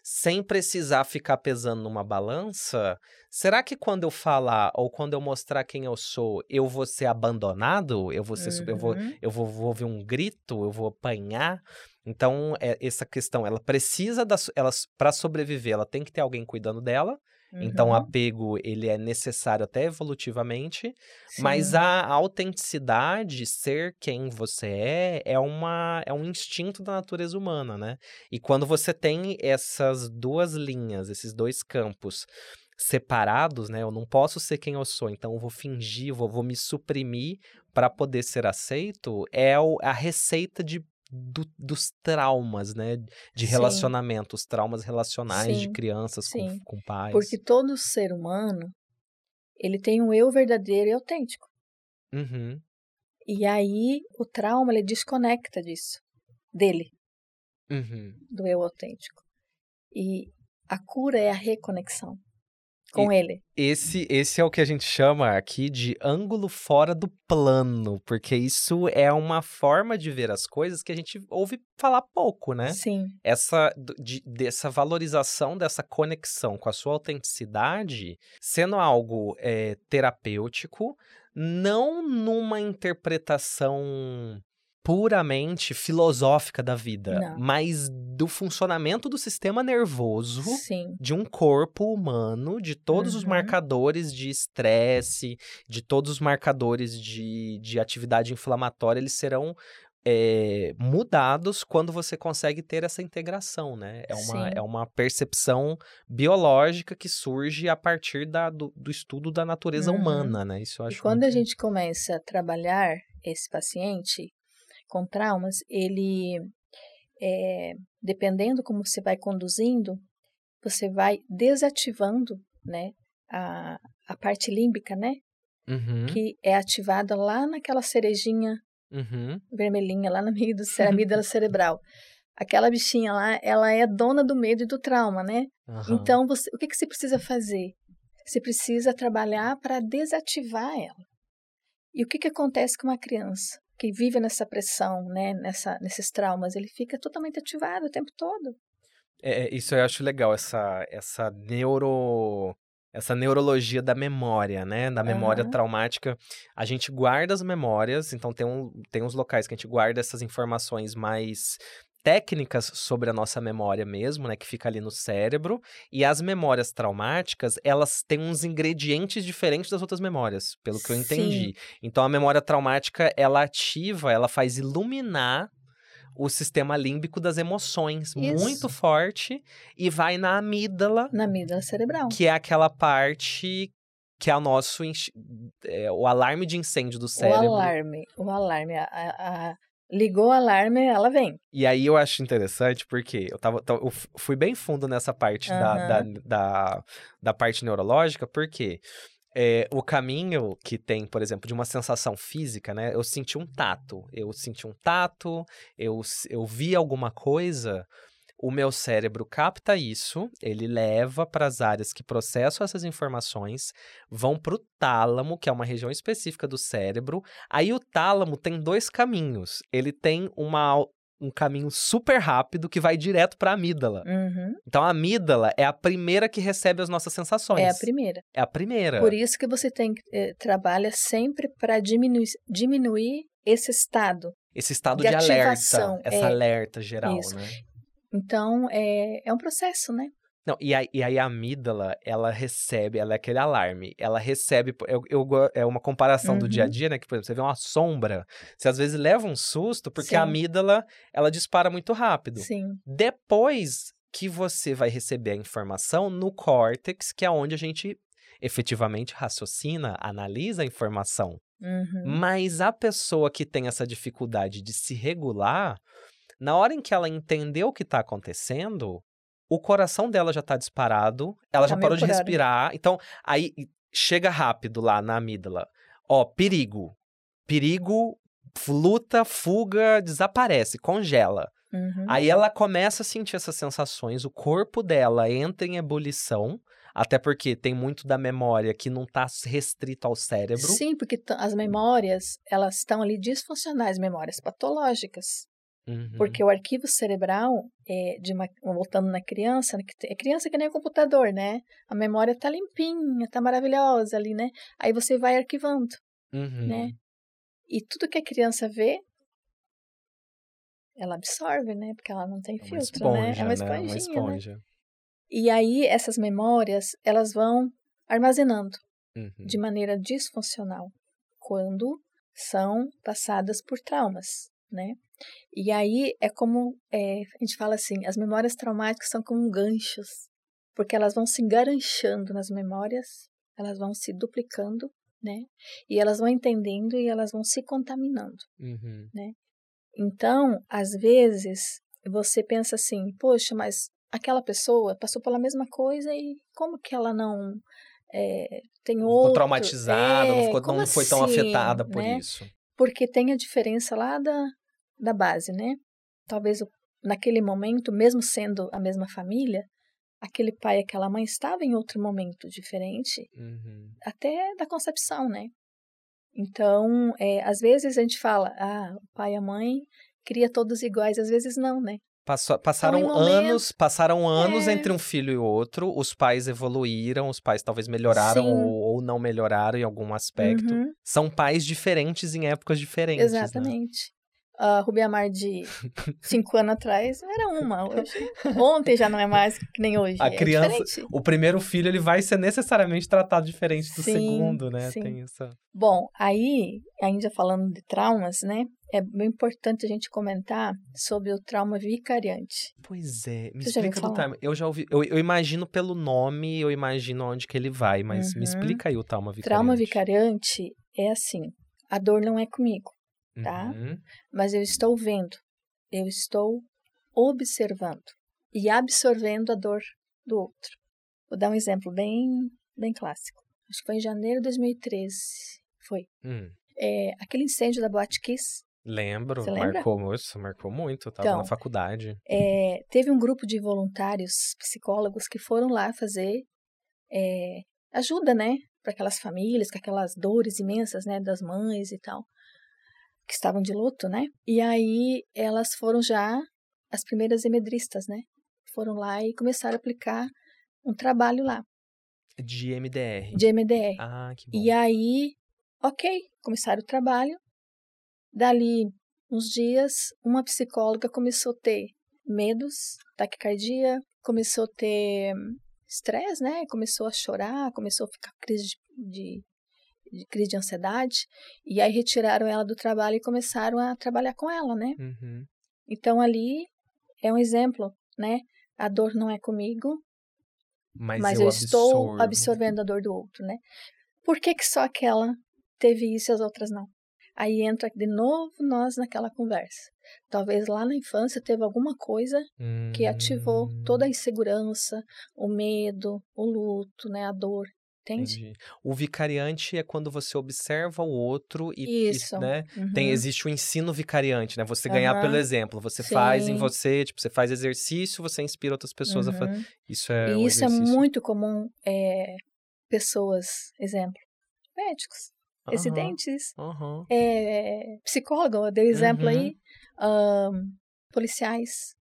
sem precisar ficar pesando numa balança. Será que quando eu falar ou quando eu mostrar quem eu sou, eu vou ser abandonado? Eu vou ser, sub- eu vou,
Uhum.
eu vou, vou ouvir um grito, eu vou apanhar. Então, é essa questão, ela precisa da, ela para sobreviver, ela tem que ter alguém cuidando dela. Então, o
Uhum.
apego, ele é necessário até evolutivamente, mas
Sim.
a autenticidade, ser quem você é, é uma é um instinto da natureza humana, né? E quando você tem essas duas linhas, esses dois campos separados, né? Eu não posso ser quem eu sou, então eu vou fingir, vou, vou me suprimir para poder ser aceito, é o- a receita de do, dos traumas, né? De relacionamentos, traumas relacionais de
Sim,
crianças com,
sim.
com pais.
Porque todo ser humano, ele tem um eu verdadeiro e autêntico.
Uhum,
E aí o trauma ele desconecta disso, dele,
uhum.
do eu autêntico. E a cura é a reconexão com ele.
Esse, esse é o que a gente chama aqui de ângulo fora do plano, porque isso é uma forma de ver as coisas que a gente ouve falar pouco, né?
Sim,
essa de- dessa valorização dessa conexão com a sua autenticidade sendo algo é, terapêutico, não numa interpretação puramente filosófica da vida,
Não.
mas do funcionamento do sistema nervoso
sim,
de um corpo humano, de todos os
Uhum.
marcadores de estresse, de todos os marcadores de, de atividade inflamatória, eles serão é, mudados quando você consegue ter essa integração, né? É uma,
Sim.
é uma percepção biológica que surge a partir da, do, do estudo da natureza
Uhum.
humana, né? Isso eu
E
acho
quando a
muito-
gente começa a trabalhar esse paciente com traumas, ele, é, dependendo como você vai conduzindo, você vai desativando, né, a, a parte límbica, né,
Uhum,
que é ativada lá naquela cerejinha
uhum,
vermelhinha, lá no meio do (laughs) amígdala cerebral. Aquela bichinha lá, ela é dona do medo e do trauma, né?
aham.
Então, você, o que, que você precisa fazer? Você precisa trabalhar para desativar ela. E o que, que acontece com uma criança que vive nessa pressão, né, nessa, nesses traumas? Ele fica totalmente ativado o tempo todo.
É, é, isso eu acho legal, essa, essa neuro. Essa neurologia da memória, né? Da memória
Aham.
traumática. A gente guarda as memórias, então tem, um, tem uns locais que a gente guarda essas informações mais técnicas sobre a nossa memória mesmo, né? Que fica ali no cérebro. E as memórias traumáticas, elas têm uns ingredientes diferentes das outras memórias, pelo que eu
Sim.
entendi. Então a memória traumática, ela ativa, ela faz iluminar o sistema límbico das emoções
Isso.
muito forte e vai na amígdala,
Na amígdala cerebral.
que é aquela parte que é o nosso é, o alarme de incêndio do
O
cérebro.
alarme. O alarme. A- a- ligou o alarme, ela vem.
E aí eu acho interessante porque eu tava, eu fui bem fundo nessa parte da, da, da, da parte neurológica, porque é, o caminho que tem, por exemplo, de uma sensação física, né? Eu senti um tato, eu senti um tato, eu, eu vi alguma coisa, o meu cérebro capta isso, ele leva para as áreas que processam essas informações, vão para o tálamo, que é uma região específica do cérebro. Aí o tálamo tem dois caminhos. Ele tem uma, um caminho super rápido que vai direto para a amígdala.
Uhum.
Então a amígdala é a primeira que recebe as nossas sensações.
É a primeira.
É a primeira.
Por isso que você tem eh, trabalha sempre para diminuir, diminuir esse estado.
Esse estado
de
de, alerta, essa
é.
alerta geral,
Isso.
né?
Então, é, é um processo, né?
Não, e aí, e aí a amígdala, ela recebe, ela é aquele alarme, ela recebe, eu, eu é uma comparação do dia a
Uhum.
dia, né, que, por exemplo, você vê uma sombra, você às vezes leva um susto, porque a
Sim.
amígdala, ela dispara muito rápido.
Sim.
Depois que você vai receber a informação no córtex, que é onde a gente efetivamente raciocina, analisa a informação.
Uhum.
Mas a pessoa que tem essa dificuldade de se regular, na hora em que ela entendeu o que está acontecendo, o coração dela já está disparado, ela
Tá
já parou de respirar. Então, aí chega rápido lá na amígdala. Ó, perigo. Perigo, luta, fuga, desaparece, congela.
Uhum.
Aí ela começa a sentir essas sensações, o corpo dela entra em ebulição, até porque tem muito da memória que não está restrito ao cérebro.
Sim, porque as memórias, elas estão ali disfuncionais, memórias patológicas.
Uhum.
Porque o arquivo cerebral, é, de uma, voltando na criança, né, é criança que nem o computador, né? A memória tá limpinha, tá maravilhosa ali, né? Aí você vai arquivando,
Uhum.
né? E tudo que a criança vê, ela absorve, né? Porque ela não tem
É uma
filtro, né?
esponja,
É uma
né?
esponjinha,
Uma
né?
esponja.
E aí essas memórias, elas vão armazenando
Uhum.
de maneira disfuncional quando são passadas por traumas, né? E aí é como é, a gente fala assim, as memórias traumáticas são como ganchos, porque elas vão se enganchando nas memórias, elas vão se duplicando, né? E elas vão entendendo e elas vão se contaminando.
Uhum.
Então, às vezes, você pensa assim, poxa, mas aquela pessoa passou pela mesma coisa e como que ela não é, tem outro...
Ficou traumatizada,
é,
não, ficou, não foi tão
assim,
afetada por
né?
isso.
Porque tem a diferença lá da, da base, né? Talvez naquele momento, mesmo sendo a mesma família, aquele pai e aquela mãe estavam em outro momento diferente,
uhum.
até da concepção, né? Então, é, às vezes a gente fala, ah, o pai e a mãe cria todos iguais, às vezes não, né?
Passou, passaram
Então,
anos,
momentos-
passaram anos
É.
entre um filho e outro. Os pais evoluíram, os pais talvez melhoraram ou, ou não melhoraram em algum aspecto.
Uhum,
São pais diferentes em épocas diferentes. né?
exatamente. A Rubiamar de cinco anos atrás era uma. Hoje, ontem já não é mais que nem hoje.
A
é
criança-
diferente.
O primeiro filho ele vai ser necessariamente tratado diferente do
Sim,
segundo, né?
sim.
Tem essa.
Bom, aí, ainda falando de traumas, né? É bem importante a gente comentar sobre o trauma vicariante.
Pois é, me
Você
explica do trauma. Eu já ouvi, eu, eu imagino pelo nome, eu imagino onde que ele vai, mas me
Uhum.
explica aí o trauma vicariante.
Trauma vicariante é assim: a dor não é comigo, tá?
Uhum.
mas eu estou vendo, eu estou observando e absorvendo a dor do outro. Vou dar um exemplo bem, bem clássico. Acho que foi em janeiro de 2013. Foi.
Hum.
É, aquele incêndio da Boate Kiss.
Lembro, marcou, isso, marcou muito, eu tava
Então,
na faculdade.
É, teve um grupo de voluntários psicólogos que foram lá fazer é, ajuda, né, para aquelas famílias com aquelas dores imensas, né, das mães e tal, que estavam de luto, né? E aí elas foram já as primeiras emedristas, né? Foram lá e começaram a aplicar um trabalho lá
De MDR.
de MDR.
Ah, que bom.
E aí, ok, começaram o trabalho. Dali uns dias, uma psicóloga começou a ter medos, taquicardia, começou a ter estresse, né? Começou a chorar, começou a ficar crise de, de, de crise de ansiedade. E aí retiraram ela do trabalho e começaram a trabalhar com ela, né?
Uhum.
Então ali é um exemplo, né? A dor não é comigo,
Mas,
mas
eu,
eu, estou absorvendo a dor do outro, né? Por que, que só aquela teve isso e as outras não? Aí entra de novo nós naquela conversa. Talvez lá na infância teve alguma coisa que ativou
Hum,
toda a insegurança, o medo, o luto, né, a dor,
Entendi. O vicariante é quando você observa o outro e, e,
Isso.
né?
Uhum.
Tem, existe o ensino vicariante, né? Você ganhar
Aham.
pelo exemplo. Você faz em
Sim.
você, tipo, você faz exercício, você inspira outras pessoas a fazer.
Uhum.
Isso é
E
um
isso é
exercício.
muito comum, é, pessoas, exemplo, médicos, residentes, é, psicólogo, eu dei exemplo
Uhum.
aí, ahn, policiais,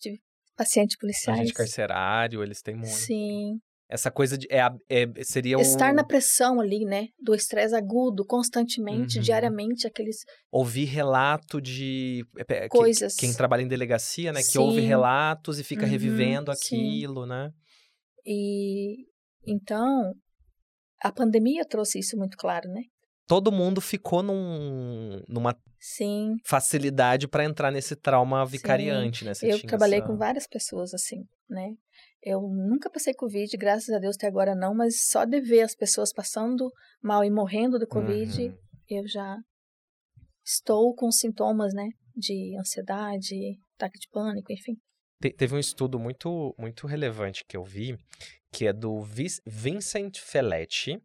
de pacientes policiais.
Agente carcerário, eles têm muito.
Sim.
Essa coisa de. É, é- seria
Estar
o,
na pressão ali, né? Do estresse agudo, constantemente,
Uhum.
diariamente, aqueles.
ouvir relato de. é, é, que-
Coisas.
quem trabalha em delegacia, né? Que ouve
Sim.
relatos e fica
Uhum,
revivendo
sim.
aquilo, né?
E então a pandemia trouxe isso muito claro, né?
Todo mundo ficou num, numa
Sim.
facilidade para entrar nesse trauma vicariante, né? Você
eu trabalhei
essa-
com várias pessoas assim, né? Eu nunca passei Covid, graças a Deus até agora não, mas só de ver as pessoas passando mal e morrendo do Covid,
Uhum.
eu já estou com sintomas, né? De ansiedade, ataque de pânico, enfim.
Te- teve um estudo muito, muito relevante que eu vi, que é do Vincent Felletti,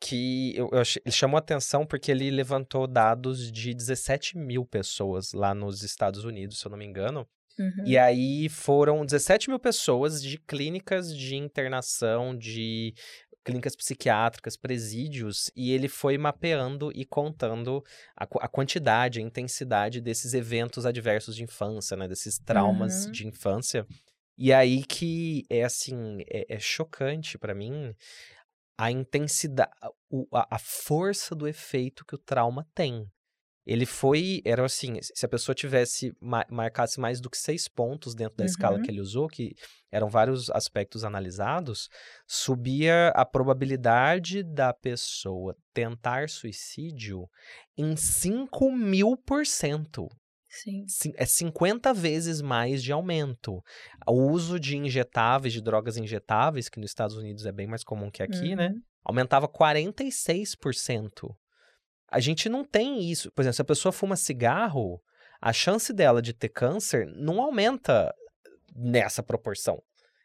que eu, eu ele chamou atenção porque ele levantou dados de 17 mil pessoas lá nos Estados Unidos, se eu não me engano.
Uhum.
E aí foram 17 mil pessoas de clínicas de internação, de clínicas psiquiátricas, presídios, e ele foi mapeando e contando a, a quantidade, a intensidade desses eventos adversos de infância, né? Desses traumas
Uhum.
de infância. E aí que é assim, é, é chocante pra mim a intensidade, a, a força do efeito que o trauma tem. Ele foi, era assim, se a pessoa tivesse, ma- marcasse mais do que seis pontos dentro da escala
Uhum.
que ele usou, que eram vários aspectos analisados, subia a probabilidade da pessoa tentar suicídio em 5 mil por cento.
Sim.
É 50 vezes mais de aumento. O uso de injetáveis, de drogas injetáveis, que nos Estados Unidos é bem mais comum que aqui, né?
Uhum.
aumentava 46%. A gente não tem isso. Por exemplo, se a pessoa fuma cigarro, a chance dela de ter câncer não aumenta nessa proporção.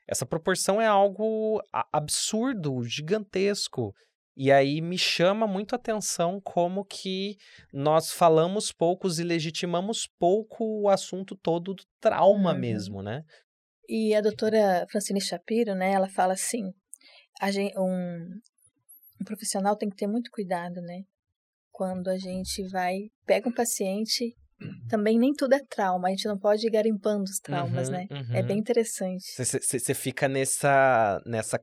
Essa proporção é algo absurdo, gigantesco. E aí me chama muito a atenção como que nós falamos poucos e legitimamos pouco o assunto todo do trauma uhum. mesmo, né?
E a doutora Francine Shapiro, né, ela fala assim, gente, um, um profissional tem que ter muito cuidado, né? Quando a gente vai, pega um paciente também nem tudo é trauma, a gente não pode ir garimpando os traumas, uhum, né? Uhum. É bem interessante.
Você fica nessa, nessa,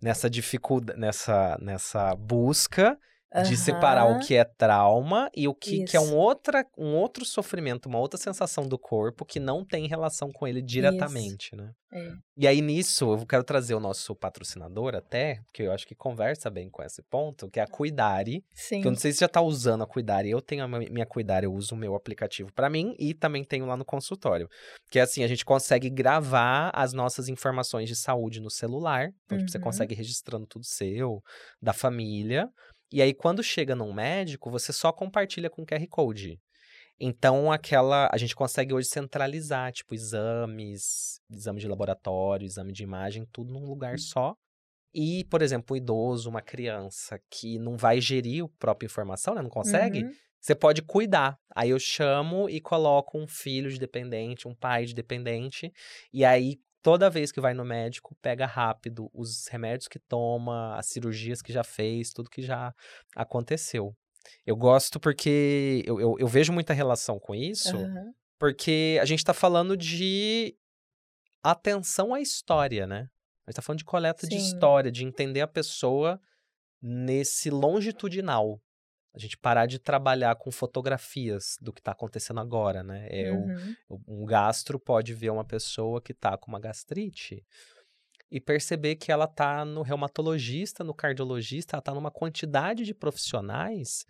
nessa dificuldade, nessa, nessa busca Uhum. De separar o que é trauma e o que, que, é um, outra, um outro sofrimento, uma outra sensação do corpo que não tem relação com ele diretamente, Isso. né? É. E aí, nisso, eu quero trazer o nosso patrocinador até, porque eu acho que conversa bem com esse ponto, que é a Cuidare. Sim. Que eu não sei se já tá usando a Cuidare. Eu tenho a minha Cuidare, eu uso o meu aplicativo para mim e também tenho lá no consultório. Que é assim, a gente consegue gravar as nossas informações de saúde no celular. Então, uhum. você consegue registrando tudo seu, da família. E aí, quando chega num médico, você só compartilha com QR Code. Então, aquela. A gente consegue hoje centralizar, tipo, exames, exame de laboratório, exame de imagem, tudo num lugar hum. só. E, por exemplo, um idoso, uma criança que não vai gerir a própria informação, né? Não consegue. Uhum. Você pode cuidar. Aí eu chamo e coloco um filho de dependente, um pai de dependente. E aí, toda vez que vai no médico, pega rápido os remédios que toma, as cirurgias que já fez, tudo que já aconteceu. Eu gosto porque eu, eu, eu vejo muita relação com isso, uhum. porque a gente está falando de atenção à história, né? A gente está falando de coleta Sim. de história, de entender a pessoa nesse longitudinal. A gente parar de trabalhar com fotografias do que está acontecendo agora, né? É uhum. um gastro pode ver uma pessoa que está com uma gastrite e perceber que ela está no reumatologista, no cardiologista, ela está numa quantidade de profissionais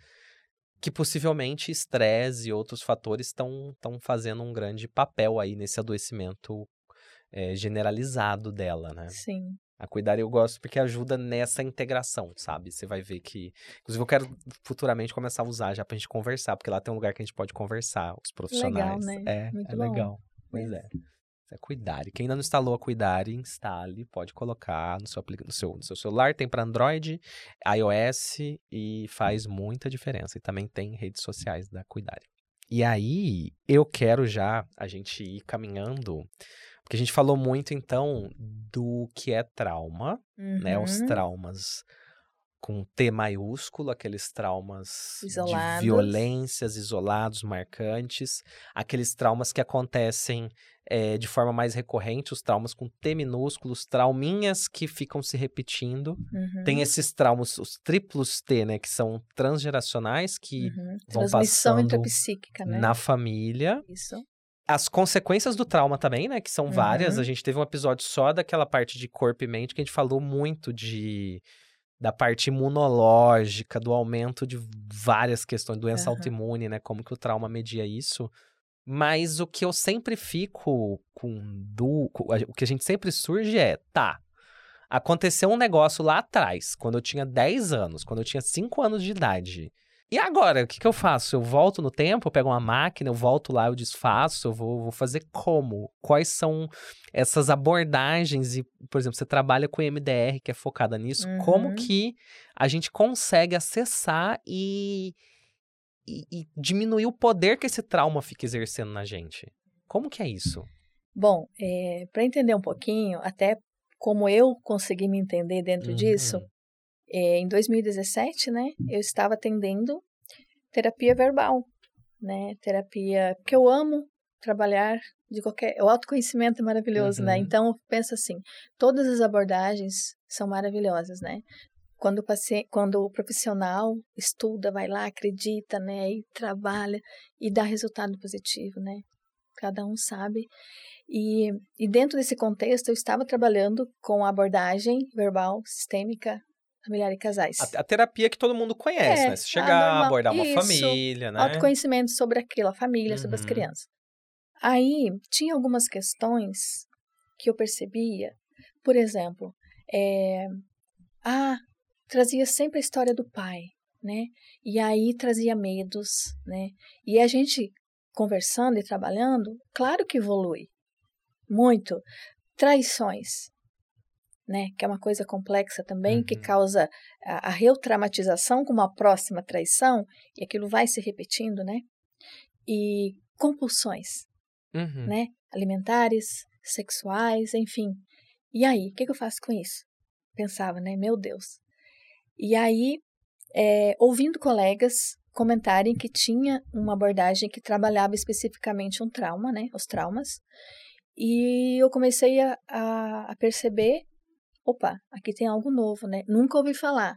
que possivelmente estresse e outros fatores estão fazendo um grande papel aí nesse adoecimento é, generalizado dela, né?
Sim.
A cuidar eu gosto porque ajuda nessa integração, sabe? Você vai ver que. Inclusive, eu quero futuramente começar a usar já pra gente conversar, porque lá tem um lugar que a gente pode conversar, os profissionais.
Legal,
né? É,
Muito
é
bom.
legal. Pois é. É cuidar. E quem ainda não instalou a cuidar, instale, pode colocar no seu, no seu, no seu celular. Tem para Android, iOS e faz muita diferença. E também tem redes sociais da Cuidar. E aí, eu quero já a gente ir caminhando porque a gente falou muito, então, do que é trauma, uhum. né? Os uhum. traumas com T maiúsculo, aqueles traumas
Isolados.
de violências isolados, marcantes, aqueles traumas que acontecem é, de forma mais recorrente, os traumas com T minúsculo, os trauminhas que ficam se repetindo. Uhum. Tem esses traumas, os triplos T, né, que são transgeracionais, que uhum. vão passando
né?
na família.
Isso
as consequências do trauma também, né? Que são uhum. várias. A gente teve um episódio só daquela parte de corpo e mente que a gente falou muito de da parte imunológica, do aumento de várias questões, doença uhum. autoimune, né? Como que o trauma media isso. Mas o que eu sempre fico com do, o que a gente sempre surge é, tá, aconteceu um negócio lá atrás, quando eu tinha 10 anos, quando eu tinha 5 anos de idade. E agora, o que, que eu faço? Eu volto no tempo, eu pego uma máquina, eu volto lá, eu desfaço, eu vou, vou fazer como? Quais são essas abordagens? E, por exemplo, você trabalha com MDR, que é focada nisso. Uhum. Como que a gente consegue acessar e, e, e diminuir o poder que esse trauma fica exercendo na gente? Como que é isso?
Bom, é, para entender um pouquinho, até como eu consegui me entender dentro uhum. disso, é, em 2017, né, eu estava atendendo terapia verbal, né, terapia, porque eu amo trabalhar de qualquer, o autoconhecimento é maravilhoso, né, uhum. né, então eu penso assim, todas as abordagens são maravilhosas, né, quando o paciente, quando o profissional estuda, vai lá, acredita, né, e trabalha e dá resultado positivo, né, cada um sabe. E, e dentro desse contexto, eu estava trabalhando com a abordagem verbal sistêmica familiar e casais.
A, a, terapia que todo mundo conhece, é, né? Se chegar a abordar uma família, né?
Autoconhecimento sobre aquela família, uhum. sobre as uhum. crianças. Aí, tinha algumas questões que eu percebia, por exemplo, é, ah, trazia sempre a história do pai, né? E aí trazia medos, né? E a gente conversando e trabalhando, claro que evolui. Muito. Traições, né? Que é uma coisa complexa também, uhum. que causa a, a retraumatização com uma próxima traição, e aquilo vai se repetindo, né? E compulsões, uhum. né? Alimentares, sexuais, enfim. E aí, o que, que eu faço com isso? Pensava, né? Meu Deus. E aí, é, ouvindo colegas comentarem que tinha uma abordagem que trabalhava especificamente um trauma, né? Os traumas. E eu comecei a, a, a perceber, opa, aqui tem algo novo, né? Nunca ouvi falar,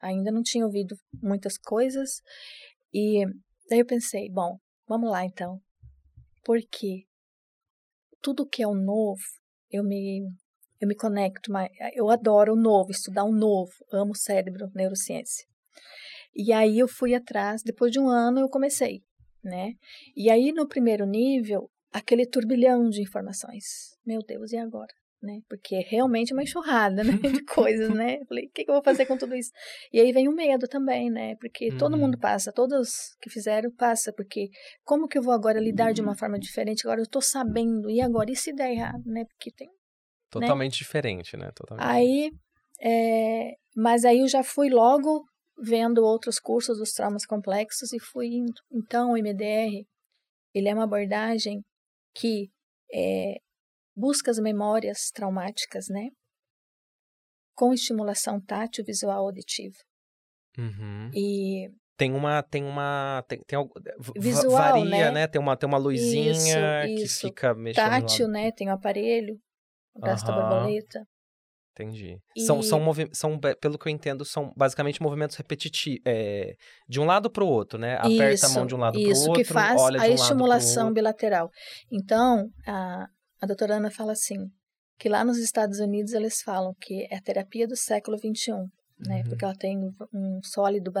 ainda não tinha ouvido muitas coisas. E daí eu pensei, bom, vamos lá então. Porque tudo que é o novo, eu me eu me conecto, eu adoro o novo, estudar o novo, amo o cérebro, neurociência. E aí eu fui atrás, depois de um ano eu comecei, né? E aí no primeiro nível, aquele turbilhão de informações. Meu Deus, e agora? Né? Porque é realmente uma enxurrada, né, de (laughs) coisas, né? Eu falei, o que, que, eu vou fazer com tudo isso? E aí vem o medo também, né? Porque uhum. todo mundo passa, todos que fizeram passa, porque como que eu vou agora lidar de uma forma diferente? Agora eu tô sabendo, e agora? E se der errado, né? Porque tem... Né?
Totalmente né? diferente, né? Totalmente.
Aí, é... mas aí eu já fui logo vendo outros cursos dos traumas complexos e fui indo. Então, o MDR, ele é uma abordagem que é, busca as memórias traumáticas, né? Com estimulação tátil, visual, auditiva.
Uhum.
E
tem uma tem uma tem, tem visual, varia, né? né? Tem uma tem uma luzinha isso, isso. que fica mexendo
tátil, né? Tem o um aparelho, o braço uhum. da borboleta.
Entendi. E... São, são, são, pelo que eu entendo, são basicamente movimentos repetitivos. É, de um lado para o outro, né? Aperta isso, a mão de um lado para o outro. Isso,
que faz a um estimulação bilateral. Então, a, a doutora Ana fala assim: que lá nos Estados Unidos eles falam que é a terapia do século XXI, né? Uhum. Porque ela tem um sólido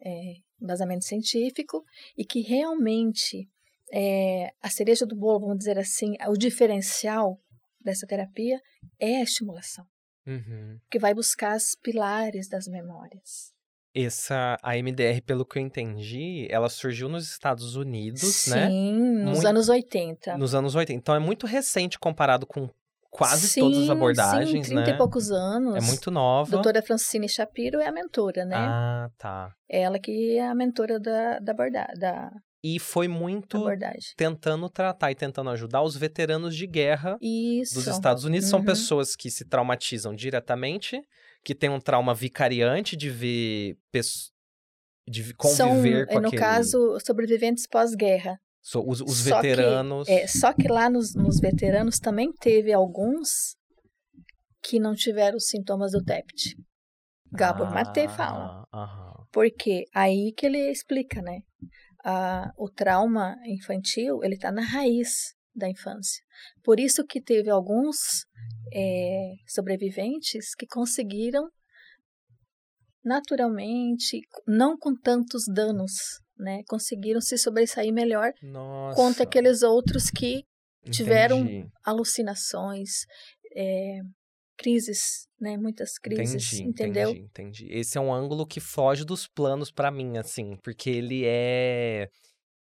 é, basamento científico e que realmente é, a cereja do bolo, vamos dizer assim, o diferencial dessa terapia é a estimulação
uhum.
que vai buscar os pilares das memórias.
Essa, a MDR, pelo que eu entendi, ela surgiu nos Estados Unidos,
Sim,
né?
Sim, nos muito, anos 80.
Nos anos 80. Então é muito recente comparado com quase sim, todas as abordagens,
sim, 30
né?
e poucos anos.
É muito nova.
Doutora Francine Shapiro é a mentora, né?
Ah, tá.
Ela que é a mentora da, da abordagem, da,
e foi muito tentando tratar e tentando ajudar os veteranos de guerra
Isso.
dos Estados Unidos. Uhum. São pessoas que se traumatizam diretamente, que têm um trauma vicariante de ver de conviver
São,
com
no
aquele...
caso, sobreviventes pós-guerra.
So, os, os veteranos.
Que, é, só que lá nos, nos veteranos também teve alguns que não tiveram os sintomas do TEPT. Gabor ah, Maté fala.
Aham.
Porque aí que ele explica, né? a, o trauma infantil ele está na raiz da infância. Por isso que teve alguns é, sobreviventes que conseguiram naturalmente, não com tantos danos, né? Conseguiram se sobressair melhor
Nossa.
contra aqueles outros que tiveram alucinações, é, crises, né? Muitas crises,
entendi,
entendeu?
Entendi, entendi. Esse é um ângulo que foge dos planos para mim, assim, porque ele é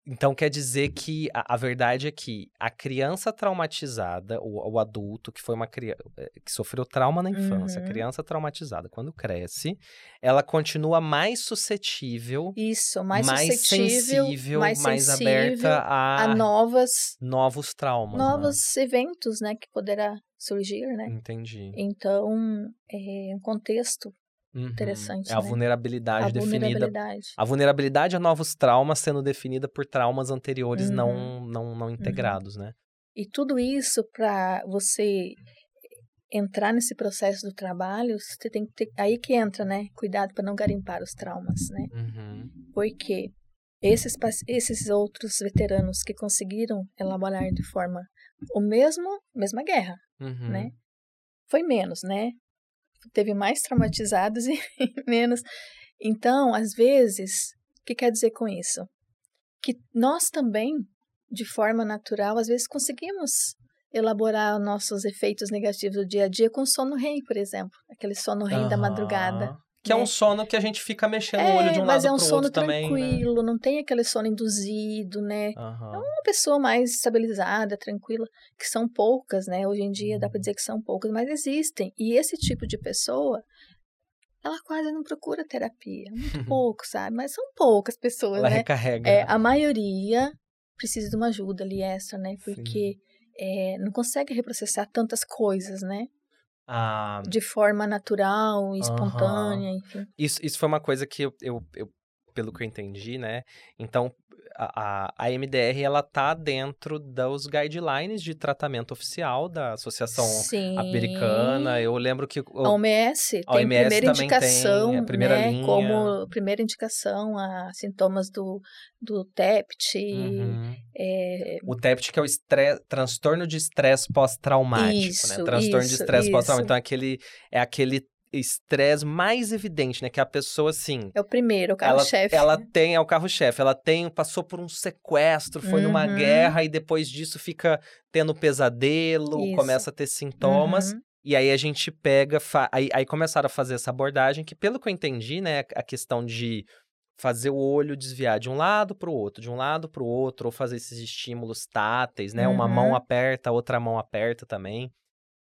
então quer dizer que a, a, verdade é que a criança traumatizada, o, o adulto que foi uma criança eh, que sofreu trauma na infância, uhum. a criança traumatizada, quando cresce, ela continua mais suscetível,
isso, mais,
mais
suscetível,
sensível,
mais,
mais aberta a,
a, novas
novos traumas,
novos
né?
eventos, né, que poderá surgir, né?
Entendi.
Então é um contexto Uhum. Interessante.
É a
né?
vulnerabilidade
a
definida.
Vulnerabilidade.
A vulnerabilidade a novos traumas sendo definida por traumas anteriores
uhum.
não, não, não integrados,
uhum.
né?
E tudo isso para você entrar nesse processo do trabalho, você tem que ter. Aí que entra, né? Cuidado para não garimpar os traumas, né?
Uhum.
Porque esses, esses outros veteranos que conseguiram elaborar de forma o mesmo, mesma guerra,
uhum.
né? Foi menos, né? Teve mais traumatizados (laughs) e menos. Então, às vezes, o que quer dizer com isso? Que nós também, de forma natural, às vezes conseguimos elaborar nossos efeitos negativos do dia a dia com sono REM, por exemplo. Aquele sono REM uhum, da madrugada.
Que é
né?
um sono que a gente fica mexendo o olho de um
mas
lado
é um sono
outro também, né?
tranquilo, não tem aquele sono induzido, né?
Aham.
Uma pessoa mais estabilizada, tranquila, que são poucas, né? Hoje em dia dá para dizer que são poucas, mas existem. E esse tipo de pessoa, ela quase não procura terapia, muito (laughs) pouco, sabe? Mas são poucas pessoas,
Ela
né?
recarrega.
É,
né?
a maioria precisa de uma ajuda ali extra, né? Porque é, não consegue reprocessar tantas coisas, né?
Ah,
De forma natural, espontânea, enfim.
isso, isso foi uma coisa que eu, eu, eu- pelo que eu entendi, né? Então, a, a, MDR, ela tá dentro dos guidelines de tratamento oficial da Associação
Sim.
Americana. Eu lembro que... o-
A OMS
A
tem
OMS
primeira
também tem,
indicação,
é a primeira
né,
linha.
como primeira indicação a sintomas do, do TEPT,
Uhum.
é,
O TEPT, que é o estre- transtorno de estresse pós-traumático, né?
Isso,
Transtorno de
isso,
estresse pós-traumático. Então, aquele, é aquele estresse mais evidente, né? Que a pessoa, assim,
é o primeiro, o
ela,
carro-chefe.
ela tem, é o carro-chefe, ela tem, passou por um sequestro, foi numa
Uhum.
guerra e depois disso fica tendo pesadelo,
Isso.
começa a ter sintomas.
Uhum.
E aí a gente pega, fa- aí, aí começaram a fazer essa abordagem, que pelo que eu entendi, né, a questão de fazer o olho desviar de um lado para o outro, de um lado para o outro, ou fazer esses estímulos táteis, né? Uma
Uhum.
mão aperta, outra mão aperta também.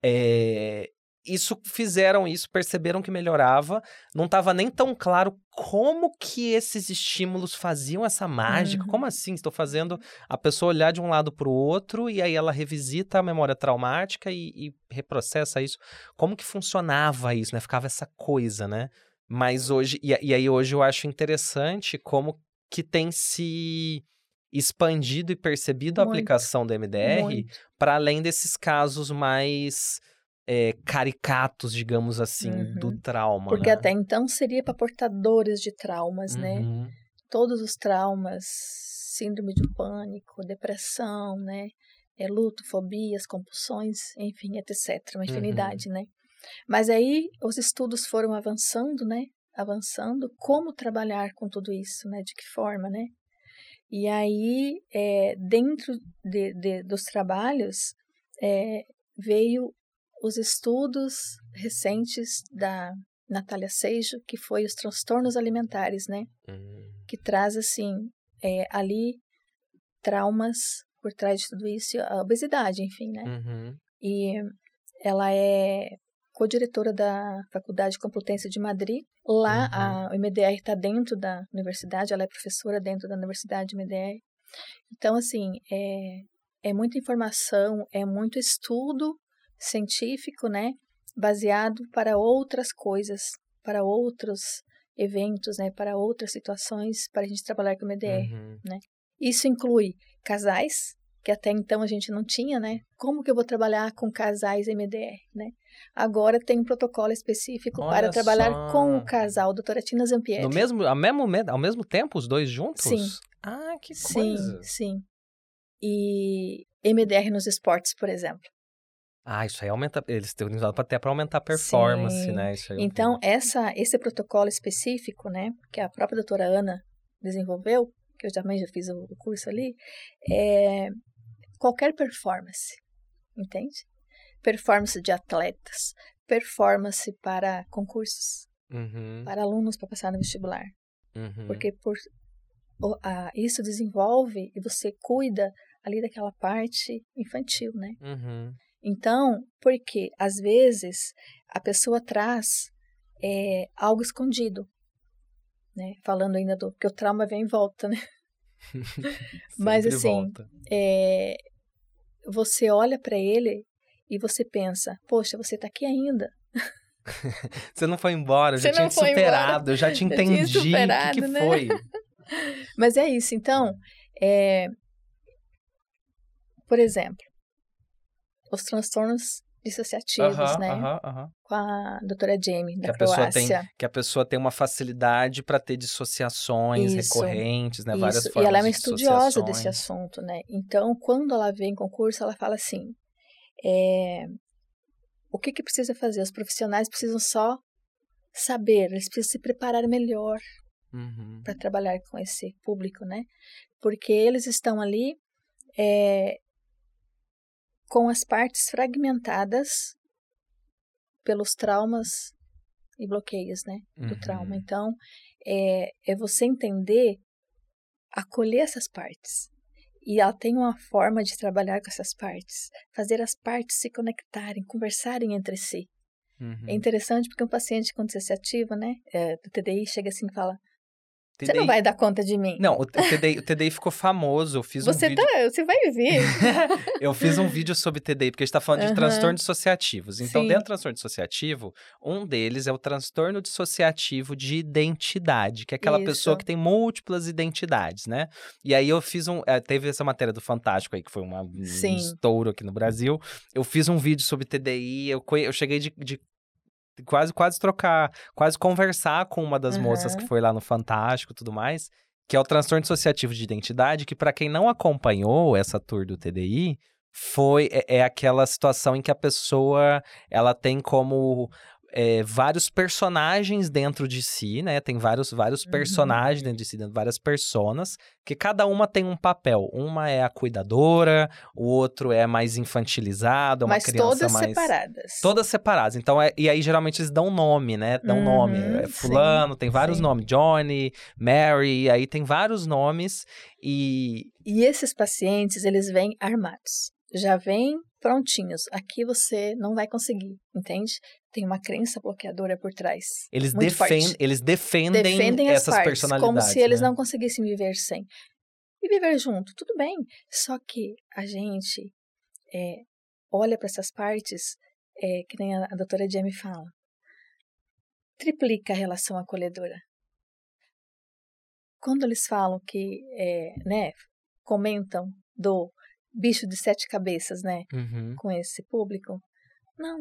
É, Isso fizeram isso, perceberam que melhorava. Não estava nem tão claro como que esses estímulos faziam essa mágica.
Uhum.
Como assim? Estou fazendo a pessoa olhar de um lado para o outro e aí ela revisita a memória traumática e, e reprocessa isso. Como que funcionava isso, né? Ficava essa coisa, né? Mas hoje, e, e aí hoje eu acho interessante como que tem se expandido e percebido a
Muito,
aplicação do MDR para além desses casos mais é, caricatos, digamos assim,
Uhum.
do trauma.
Porque
né?
até então seria para portadores de traumas, né?
Uhum.
Todos os traumas, síndrome de pânico, depressão, né? É, luto, fobias, compulsões, enfim, etc. Uma infinidade, né? Mas aí os estudos foram avançando, né? Avançando, como trabalhar com tudo isso, né? De que forma, né? E aí, é, dentro de, de- dos trabalhos, é, veio os estudos recentes da Natália Seijo, que foi os transtornos alimentares, né?
Uhum.
Que traz, assim, é, ali traumas por trás de tudo isso, a obesidade, enfim, né?
Uhum.
E ela é co-diretora da Faculdade Complutense de Madrid. Lá,
Uhum.
a MDR está dentro da universidade, ela é professora dentro da Universidade MDR. Então, assim, é, é muita informação, é muito estudo científico, né? Baseado para outras coisas, para outros eventos, né? Para outras situações, para a gente trabalhar com MDR.
Uhum.
Isso inclui casais, que até então a gente não tinha, né? Como que eu vou trabalhar com casais MDR, né? Agora tem um protocolo específico
Olha
para trabalhar
só.
com o casal, doutora Tina Zampieri.
No mesmo, ao, mesmo, me- ao mesmo tempo, os dois juntos?
Sim.
Ah, que
Sim,
coisa.
sim. E MDR nos esportes, por exemplo.
Ah, isso aí aumenta. Eles têm usado até para aumentar a performance,
Sim.
né?
Então, essa, esse protocolo específico, né, que a própria doutora Ana desenvolveu, que eu também já fiz o, o curso ali, é qualquer performance, entende? Performance de atletas, performance para concursos,
Uhum,
para alunos para passar no vestibular.
uhum.
Porque por, o- a- isso desenvolve e você cuida ali daquela parte infantil, né?
Uhum.
Então, porque às vezes a pessoa traz é, algo escondido, né? Falando ainda do que o trauma vem em volta, né? (laughs) Mas, assim. É, você olha para ele e você pensa, poxa, você tá aqui ainda. (laughs)
Você não foi embora, eu já tinha
embora.
superado, eu já te (laughs) entendi. O que, que
né?
foi?
Mas é isso. Então, é, por exemplo, os transtornos dissociativos,
Aham,
né?
aham, aham.
Com a doutora Jamie,
Que
da
a pessoa tem
Croácia.
que a pessoa tem uma facilidade para ter dissociações
Isso,
recorrentes, né? Várias
Isso,
formas
e ela é uma estudiosa desse assunto, né? Então, quando ela vem em concurso, ela fala assim: é, o que, que precisa fazer? Os profissionais precisam só saber, eles precisam se preparar melhor
Uhum.
para trabalhar com esse público, né? Porque eles estão ali é, com as partes fragmentadas pelos traumas e bloqueios, né, do
Uhum.
trauma. Então, é, é você entender, acolher essas partes. E ela tem uma forma de trabalhar com essas partes, fazer as partes se conectarem, conversarem entre si.
Uhum.
É interessante porque um paciente com dissociativo, né, é, do TDI, chega assim e fala: Você não
TDI
vai dar conta de mim.
Não, o TDI, o TDI ficou famoso. Eu fiz um
Você
vídeo.
tá, você vai ver. (laughs)
eu fiz um vídeo sobre TDI, porque a gente tá falando de
Aham.
transtornos dissociativos. Então,
Sim.
dentro do transtorno dissociativo, um deles é o transtorno dissociativo de identidade, que é aquela pessoa
Isso.
que tem múltiplas identidades, né? E aí eu fiz um. eh, Teve essa matéria do Fantástico aí, que foi uma, um estouro aqui no Brasil. Eu fiz um vídeo sobre TDI, eu, eu cheguei de. de Quase, quase trocar, quase conversar com uma das moças que foi lá no Fantástico e tudo mais, que é o transtorno dissociativo de identidade, que para quem não acompanhou essa tour do TDI, foi é, é aquela situação em que a pessoa ela tem como é, vários personagens dentro de si, né? Tem vários, vários
Uhum.
personagens dentro de si, dentro, várias personas, que cada uma tem um papel. Uma é a cuidadora, o outro é mais infantilizado, é uma
Mas
criança
todas
mais.
separadas.
Todas separadas. Então, é, e aí geralmente eles dão nome, né? Dão
Uhum,
nome. É
sim,
fulano, tem vários
sim.
nomes. Johnny, Mary, aí tem vários nomes. E.
E esses pacientes, eles vêm armados. Já vêm prontinhos. Aqui você não vai conseguir, entende? Tem uma crença bloqueadora por trás.
Eles,
forte.
eles defendem,
Defendem as
essas
partes,
personalidades.
como se eles
né?
não conseguissem viver sem. E viver junto, tudo bem. Só que a gente é, olha para essas partes, é, que nem a, a doutora Jamie fala, triplica a relação acolhedora. Quando eles falam que, é, né, comentam do bicho de sete cabeças, né,
Uhum.
com esse público, não,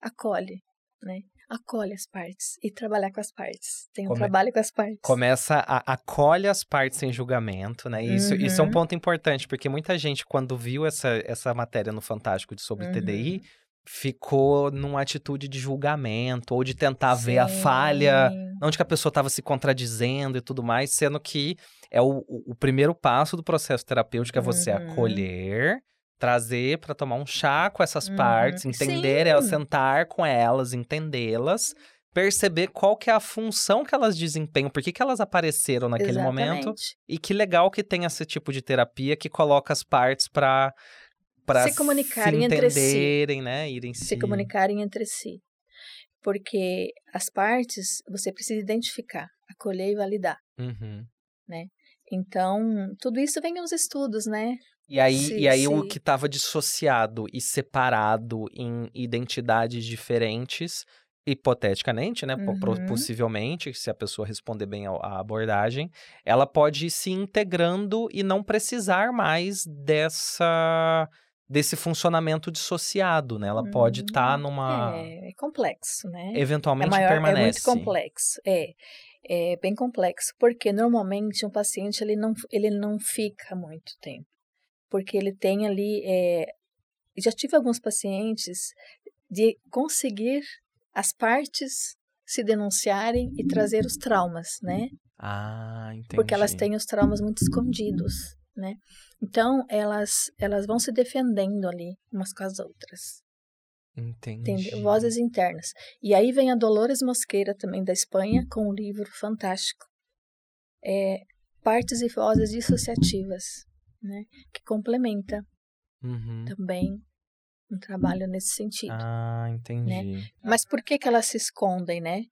acolhe, né, acolhe as partes e trabalhar com as partes. Tem um
Come-
trabalho com as partes.
Começa a acolhe as partes sem julgamento, né? Isso, isso é um
Uhum.
ponto importante, porque muita gente, quando viu essa, essa matéria no Fantástico de- sobre
Uhum.
TDI, ficou numa atitude de julgamento ou de tentar ver a falha
Sim.
onde que a pessoa estava se contradizendo e tudo mais, sendo que é o, o- primeiro passo do processo terapêutico é você
Uhum.
acolher, trazer para tomar um chá com essas
Uhum.
partes, entender elas,
Sim.
sentar com elas, entendê-las, perceber qual que é a função que elas desempenham, por que, que elas apareceram naquele momento
Exatamente.
e que legal que tem esse tipo de terapia que coloca as partes para para
Se comunicarem entre si.
entenderem, né, irem
Se comunicarem entre si. Porque as partes você precisa identificar, acolher e validar.
Uhum.
Então, tudo isso vem nos estudos, né?
E aí,
Se-
e aí o
se-
que estava dissociado e separado em identidades diferentes, hipoteticamente, né?
Uhum.
Possivelmente, se a pessoa responder bem à abordagem, ela pode ir se integrando e não precisar mais dessa desse funcionamento dissociado, né? Ela pode estar
Hum,
numa
É, é complexo, né?
eventualmente
é maior,
permanece.
é muito complexo. É, é bem complexo, porque normalmente um paciente ele não, ele não fica muito tempo, porque ele tem ali, é, já tive alguns pacientes de conseguir as partes se denunciarem e trazer os traumas, né?
Ah, entendi.
Porque elas têm os traumas muito escondidos, né? Então elas elas vão se defendendo ali umas com as outras.
Entendi.
Entende? Vozes internas. E aí vem a Dolores Mosqueira, também da Espanha, com um livro fantástico. É, Partes e Vozes Dissociativas, né? que complementa
Uhum.
também um trabalho nesse sentido.
Ah, entendi.
Mas por que, que elas se escondem, né?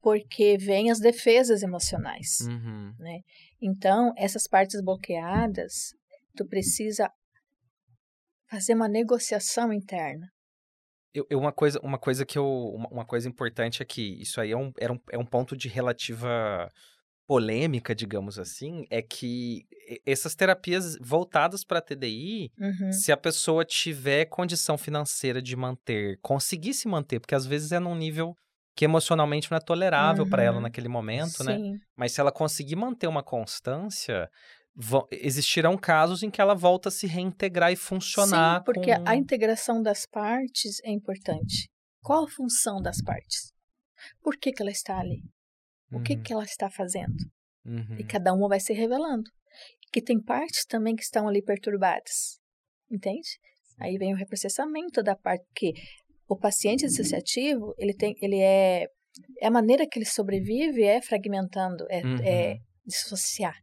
Porque vêm as defesas emocionais.
Uhum.
Então, essas partes bloqueadas, tu precisa fazer uma negociação interna.
Eu, eu- uma, coisa, uma coisa que eu. Uma, uma coisa importante é que isso aí é um, era um, é um ponto de relativa polêmica, digamos assim, é que essas terapias voltadas para TDI,
Uhum.
se a pessoa tiver condição financeira de manter, conseguir se manter, porque às vezes é num nível que emocionalmente não é tolerável para ela
Uhum.
naquele momento, né?
Sim.
Mas se ela conseguir manter uma constância, existirão casos em que ela volta a se reintegrar e funcionar.
Sim, porque
com...
a integração das partes é importante. Qual a função das partes? Por que, que ela está ali? O que,
Uhum,
que ela está fazendo?
uhum.
E cada uma vai se revelando. Que tem partes também que estão ali perturbadas. Entende? Aí vem o reprocessamento da parte que o paciente dissociativo, ele tem, ele é a maneira que ele sobrevive é fragmentando, é,
Uhum.
é dissociar.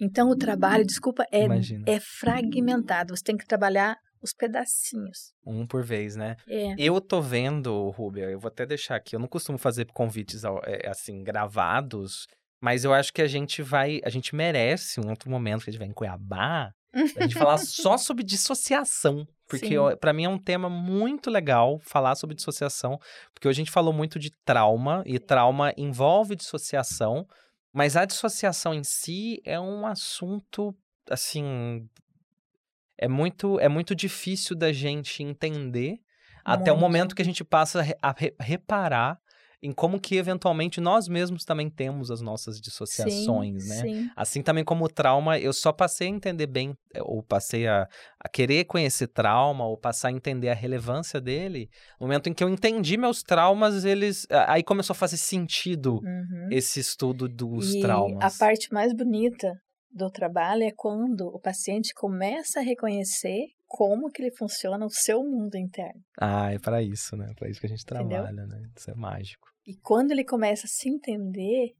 Então o trabalho, desculpa, é,
Imagina.
é fragmentado. Você tem que trabalhar os pedacinhos.
Um por vez, né?
É.
Eu tô vendo, Ruber, eu vou até deixar aqui, eu não costumo fazer convites é, assim, gravados, mas eu acho que a gente vai, a gente merece um outro momento que a gente vai em Cuiabá, a gente falar (laughs) só sobre dissociação. Porque pra mim é um tema muito legal falar sobre dissociação, porque hoje a gente falou muito de trauma, e trauma envolve dissociação, mas a dissociação em si é um assunto, assim, é muito, é muito difícil da gente entender até o momento que a gente passa a re- a re- reparar em como que eventualmente nós mesmos também temos as nossas dissociações,
sim,
né?
Sim.
Assim também como o trauma, eu só passei a entender bem, eh, ou passei a, a querer conhecer trauma, ou passar a entender a relevância dele, no momento em que eu entendi meus traumas, eles. Aí começou a fazer sentido
Uhum.
esse estudo dos
e
traumas.
a parte mais bonita do trabalho é quando o paciente começa a reconhecer como que ele funciona o seu mundo interno.
Ah, é para isso, né? Para isso que a gente
Entendeu?
trabalha, né? Isso é mágico.
E quando ele começa a se entender,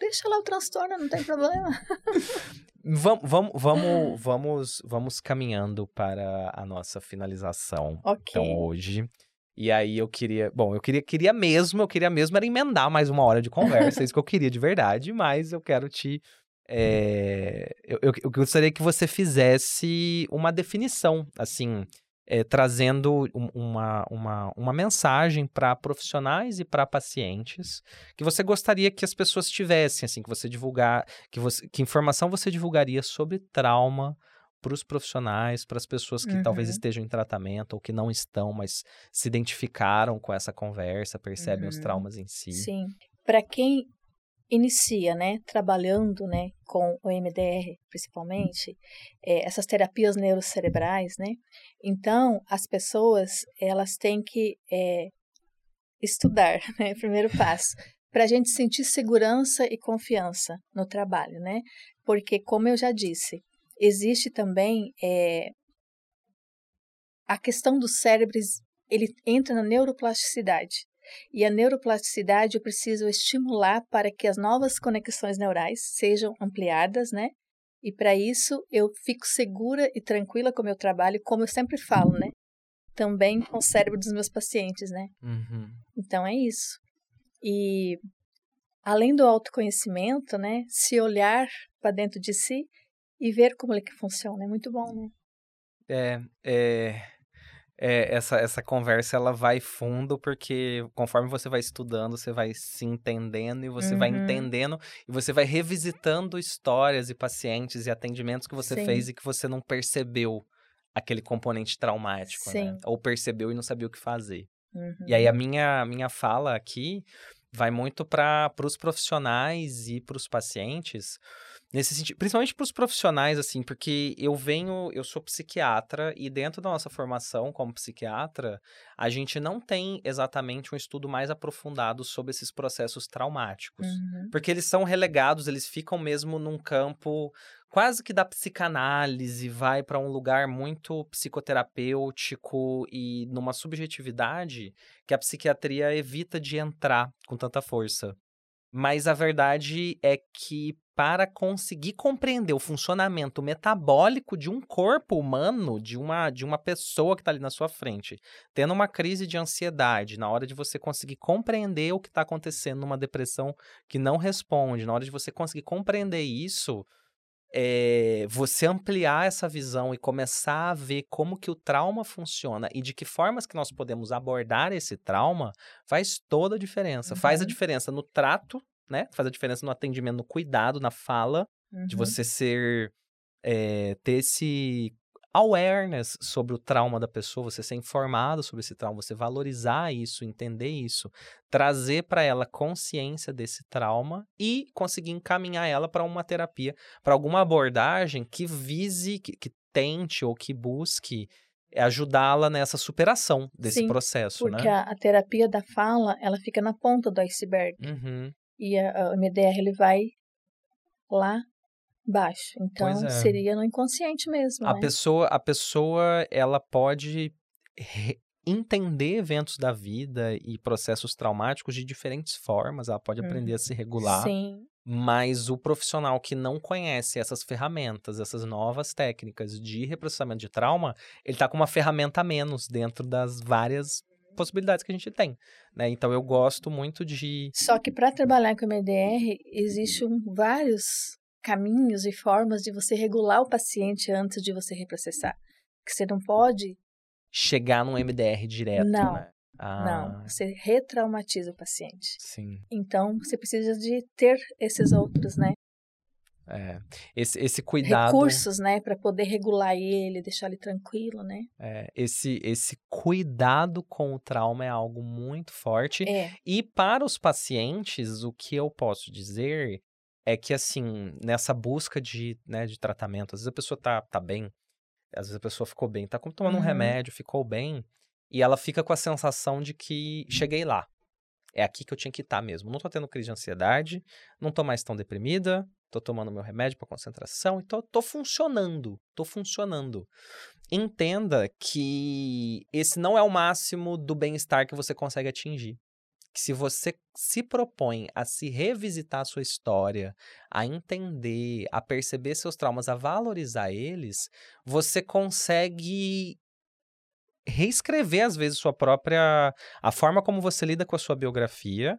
deixa lá o transtorno, não tem problema. (laughs)
Vamos, vamos, vamos, vamos, vamos caminhando para a nossa finalização.
Ok.
Então, hoje. E aí eu queria. Bom, eu queria, queria mesmo, eu queria mesmo era emendar mais uma hora de conversa. é isso que eu queria de verdade, mas eu quero te. É, eu, eu, eu gostaria que você fizesse uma definição, assim, é, trazendo um- uma, uma, uma mensagem para profissionais e para pacientes que você gostaria que as pessoas tivessem, assim, que você divulgar, que, você, que informação você divulgaria sobre trauma para os profissionais, para as pessoas que talvez
Uhum.
estejam em tratamento ou que não estão, mas se identificaram com essa conversa, percebem os
Uhum.
traumas em si.
Sim. Para quem inicia, né, trabalhando, né, com o MDR, principalmente, é, essas terapias neurocerebrais, né, então as pessoas elas têm que é, estudar, (laughs) né, primeiro passo, para a gente sentir segurança e confiança no trabalho, né, porque como eu já disse, existe também é, a questão dos cérebros, ele entra na neuroplasticidade. E a neuroplasticidade eu preciso estimular para que as novas conexões neurais sejam ampliadas, né? E para isso eu fico segura e tranquila com o meu trabalho, como eu sempre falo, né? Também com o cérebro dos meus pacientes, né?
Uhum.
Então é isso. E além do autoconhecimento, né? Se olhar para dentro de si e ver como é que funciona, é muito bom, né?
É, é, é, essa, essa conversa ela vai fundo porque conforme você vai estudando, você vai se entendendo e você vai
Uhum.
entendendo e você vai revisitando histórias e pacientes e atendimentos que você
Sim.
fez e que você não percebeu aquele componente traumático, né? Ou percebeu e não sabia o que fazer.
Uhum.
E aí a minha, a minha fala aqui vai muito para os profissionais e para os pacientes, nesse sentido, principalmente para os profissionais, assim, porque eu venho, eu sou psiquiatra e dentro da nossa formação como psiquiatra, a gente não tem exatamente um estudo mais aprofundado sobre esses processos traumáticos.
Uhum.
Porque eles são relegados, eles ficam mesmo num campo quase que da psicanálise, vai para um lugar muito psicoterapêutico e numa subjetividade que a psiquiatria evita de entrar com tanta força. Mas a verdade é que para conseguir compreender o funcionamento metabólico de um corpo humano, de uma, de uma pessoa que está ali na sua frente, tendo uma crise de ansiedade, na hora de você conseguir compreender o que está acontecendo numa depressão que não responde, na hora de você conseguir compreender isso, é, você ampliar essa visão e começar a ver como que o trauma funciona e de que formas que nós podemos abordar esse trauma, faz toda a diferença. Faz a
Uhum.
diferença no trato, né? Faz a diferença no atendimento, no cuidado, na fala, de
Uhum.
você ser é, ter esse awareness sobre o trauma da pessoa, você ser informado sobre esse trauma, você valorizar isso, entender isso, trazer para ela consciência desse trauma e conseguir encaminhar ela para uma terapia, para alguma abordagem que vise, que, que tente ou que busque ajudá-la nessa superação desse
Sim,
processo,
Porque
né?
a, a terapia da fala, ela fica na ponta do iceberg.
Uhum.
E a, a MDR, ele vai lá embaixo. Então,
é.
seria no inconsciente mesmo,
A
né?
pessoa, a pessoa, ela pode entender eventos da vida e processos traumáticos de diferentes formas, ela pode aprender
Uhum.
a se regular.
Sim.
Mas o profissional que não conhece essas ferramentas, essas novas técnicas de reprocessamento de trauma, ele tá com uma ferramenta a menos dentro das várias possibilidades que a gente tem, né? Então eu gosto muito de
Só que para trabalhar com MDR, existem vários caminhos e formas de você regular o paciente antes de você reprocessar. Que você não pode,
chegar num MDR direto,
Não,
né? Ah,
não, você retraumatiza o paciente.
Sim.
Então, você precisa de ter esses outros, né,
É. Esse, esse cuidado.
recursos, né, para poder regular ele, deixar ele tranquilo, né?
é, esse, esse cuidado com o trauma é algo muito forte.
É,
E para os pacientes, o que eu posso dizer é que, assim, nessa busca de, né, de tratamento, às vezes a pessoa tá, tá bem, às vezes a pessoa ficou bem, tá tomando um
Uhum.
remédio, ficou bem, e ela fica com a sensação de que cheguei lá. É aqui que eu tinha que estar mesmo. Não tô tendo crise de ansiedade, não tô mais tão deprimida, tô tomando meu remédio para concentração e tô, tô funcionando, tô funcionando. Entenda que esse não é o máximo do bem-estar que você consegue atingir que se você se propõe a se revisitar a sua história, a entender, a perceber seus traumas, a valorizar eles, você consegue reescrever às vezes sua própria a forma como você lida com a sua biografia.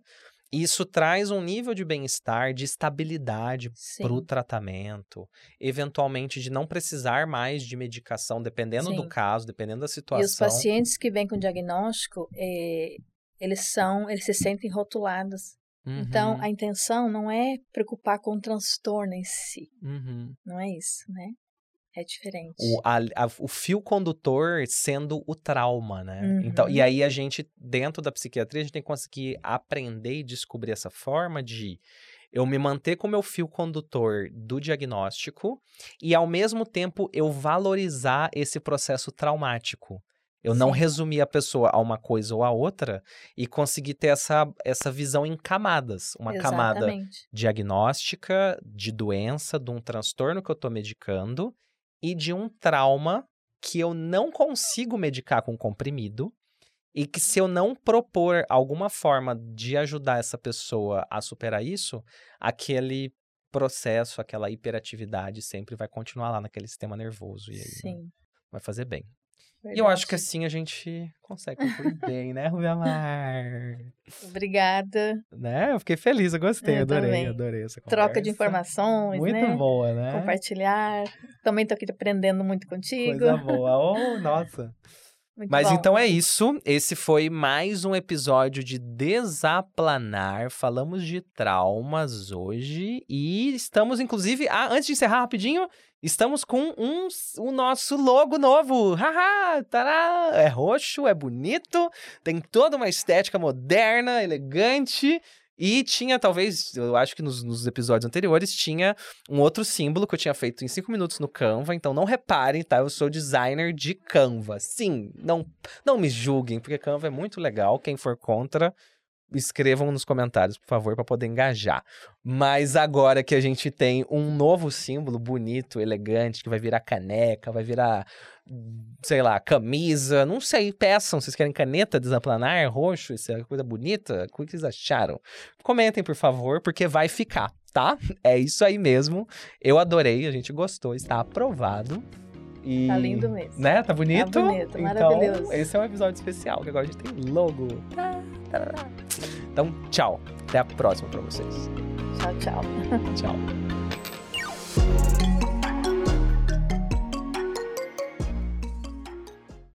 Isso traz um nível de bem-estar, de estabilidade para o tratamento, eventualmente de não precisar mais de medicação, dependendo do
Sim.
caso, dependendo da
E os
situação.
pacientes que vêm com diagnóstico, é, eles são, eles se sentem rotulados. Então,
Uhum,
a intenção não é preocupar com o transtorno em si,
uhum.
não é isso, né? É diferente.
o, a- a- o fio condutor sendo o trauma, né? Então, e
Uhum.
aí a gente, dentro da psiquiatria, a gente tem que conseguir aprender e descobrir essa forma de eu me manter com o meu fio condutor do diagnóstico e, ao mesmo tempo, eu valorizar esse processo traumático. Eu não
Sim.
resumir a pessoa a uma coisa ou a outra e conseguir ter essa, essa visão em camadas. Uma camada
Exatamente.
diagnóstica de doença, de um transtorno que eu estou medicando e de um trauma que eu não consigo medicar com comprimido e que se eu não propor alguma forma de ajudar essa pessoa a superar isso, aquele processo, aquela hiperatividade sempre vai continuar lá naquele sistema nervoso e aí
Sim.
vai fazer bem. E eu acho que
verdade.
assim a gente consegue concluir (laughs) bem, né, Rubiamar?
Obrigada.
Né? Eu fiquei feliz, eu gostei,
Eu
adorei,
também.
adorei essa
Troca de
conversa.
informações,
Muito
né?
boa, né?
Compartilhar. Também tô aqui aprendendo muito contigo.
Coisa boa. (laughs) Oh, nossa.
Muito
Mas
bom.
então é isso. Esse foi mais um episódio de Desaplanar. Falamos de traumas hoje. E estamos, inclusive. Ah, antes de encerrar rapidinho, estamos com um, o nosso logo novo. Haha! Tará! É roxo, é bonito, tem toda uma estética moderna, elegante. E tinha, talvez, eu acho que nos, nos episódios anteriores, tinha um outro símbolo que eu tinha feito em cinco minutos no Canva. Então não reparem, tá? Eu sou designer de Canva. Sim, não, não me julguem, porque Canva é muito legal. Quem for contra, escrevam nos comentários, por favor, para poder engajar. Mas agora que a gente tem um novo símbolo bonito, elegante, que vai virar caneca, vai virar, sei lá, camisa, não sei, peçam. Vocês querem caneta desaplanar, roxo, isso é coisa bonita? O que vocês acharam? Comentem, por favor, porque vai ficar, tá? É isso aí mesmo. Eu adorei, a gente gostou, está aprovado. E...
Tá lindo mesmo.
Né? Tá bonito?
Tá bonito,
então,
maravilhoso.
esse é um episódio especial, que agora a gente tem logo. Então, tchau. Até a próxima pra vocês.
Tchau, tchau.
Tchau.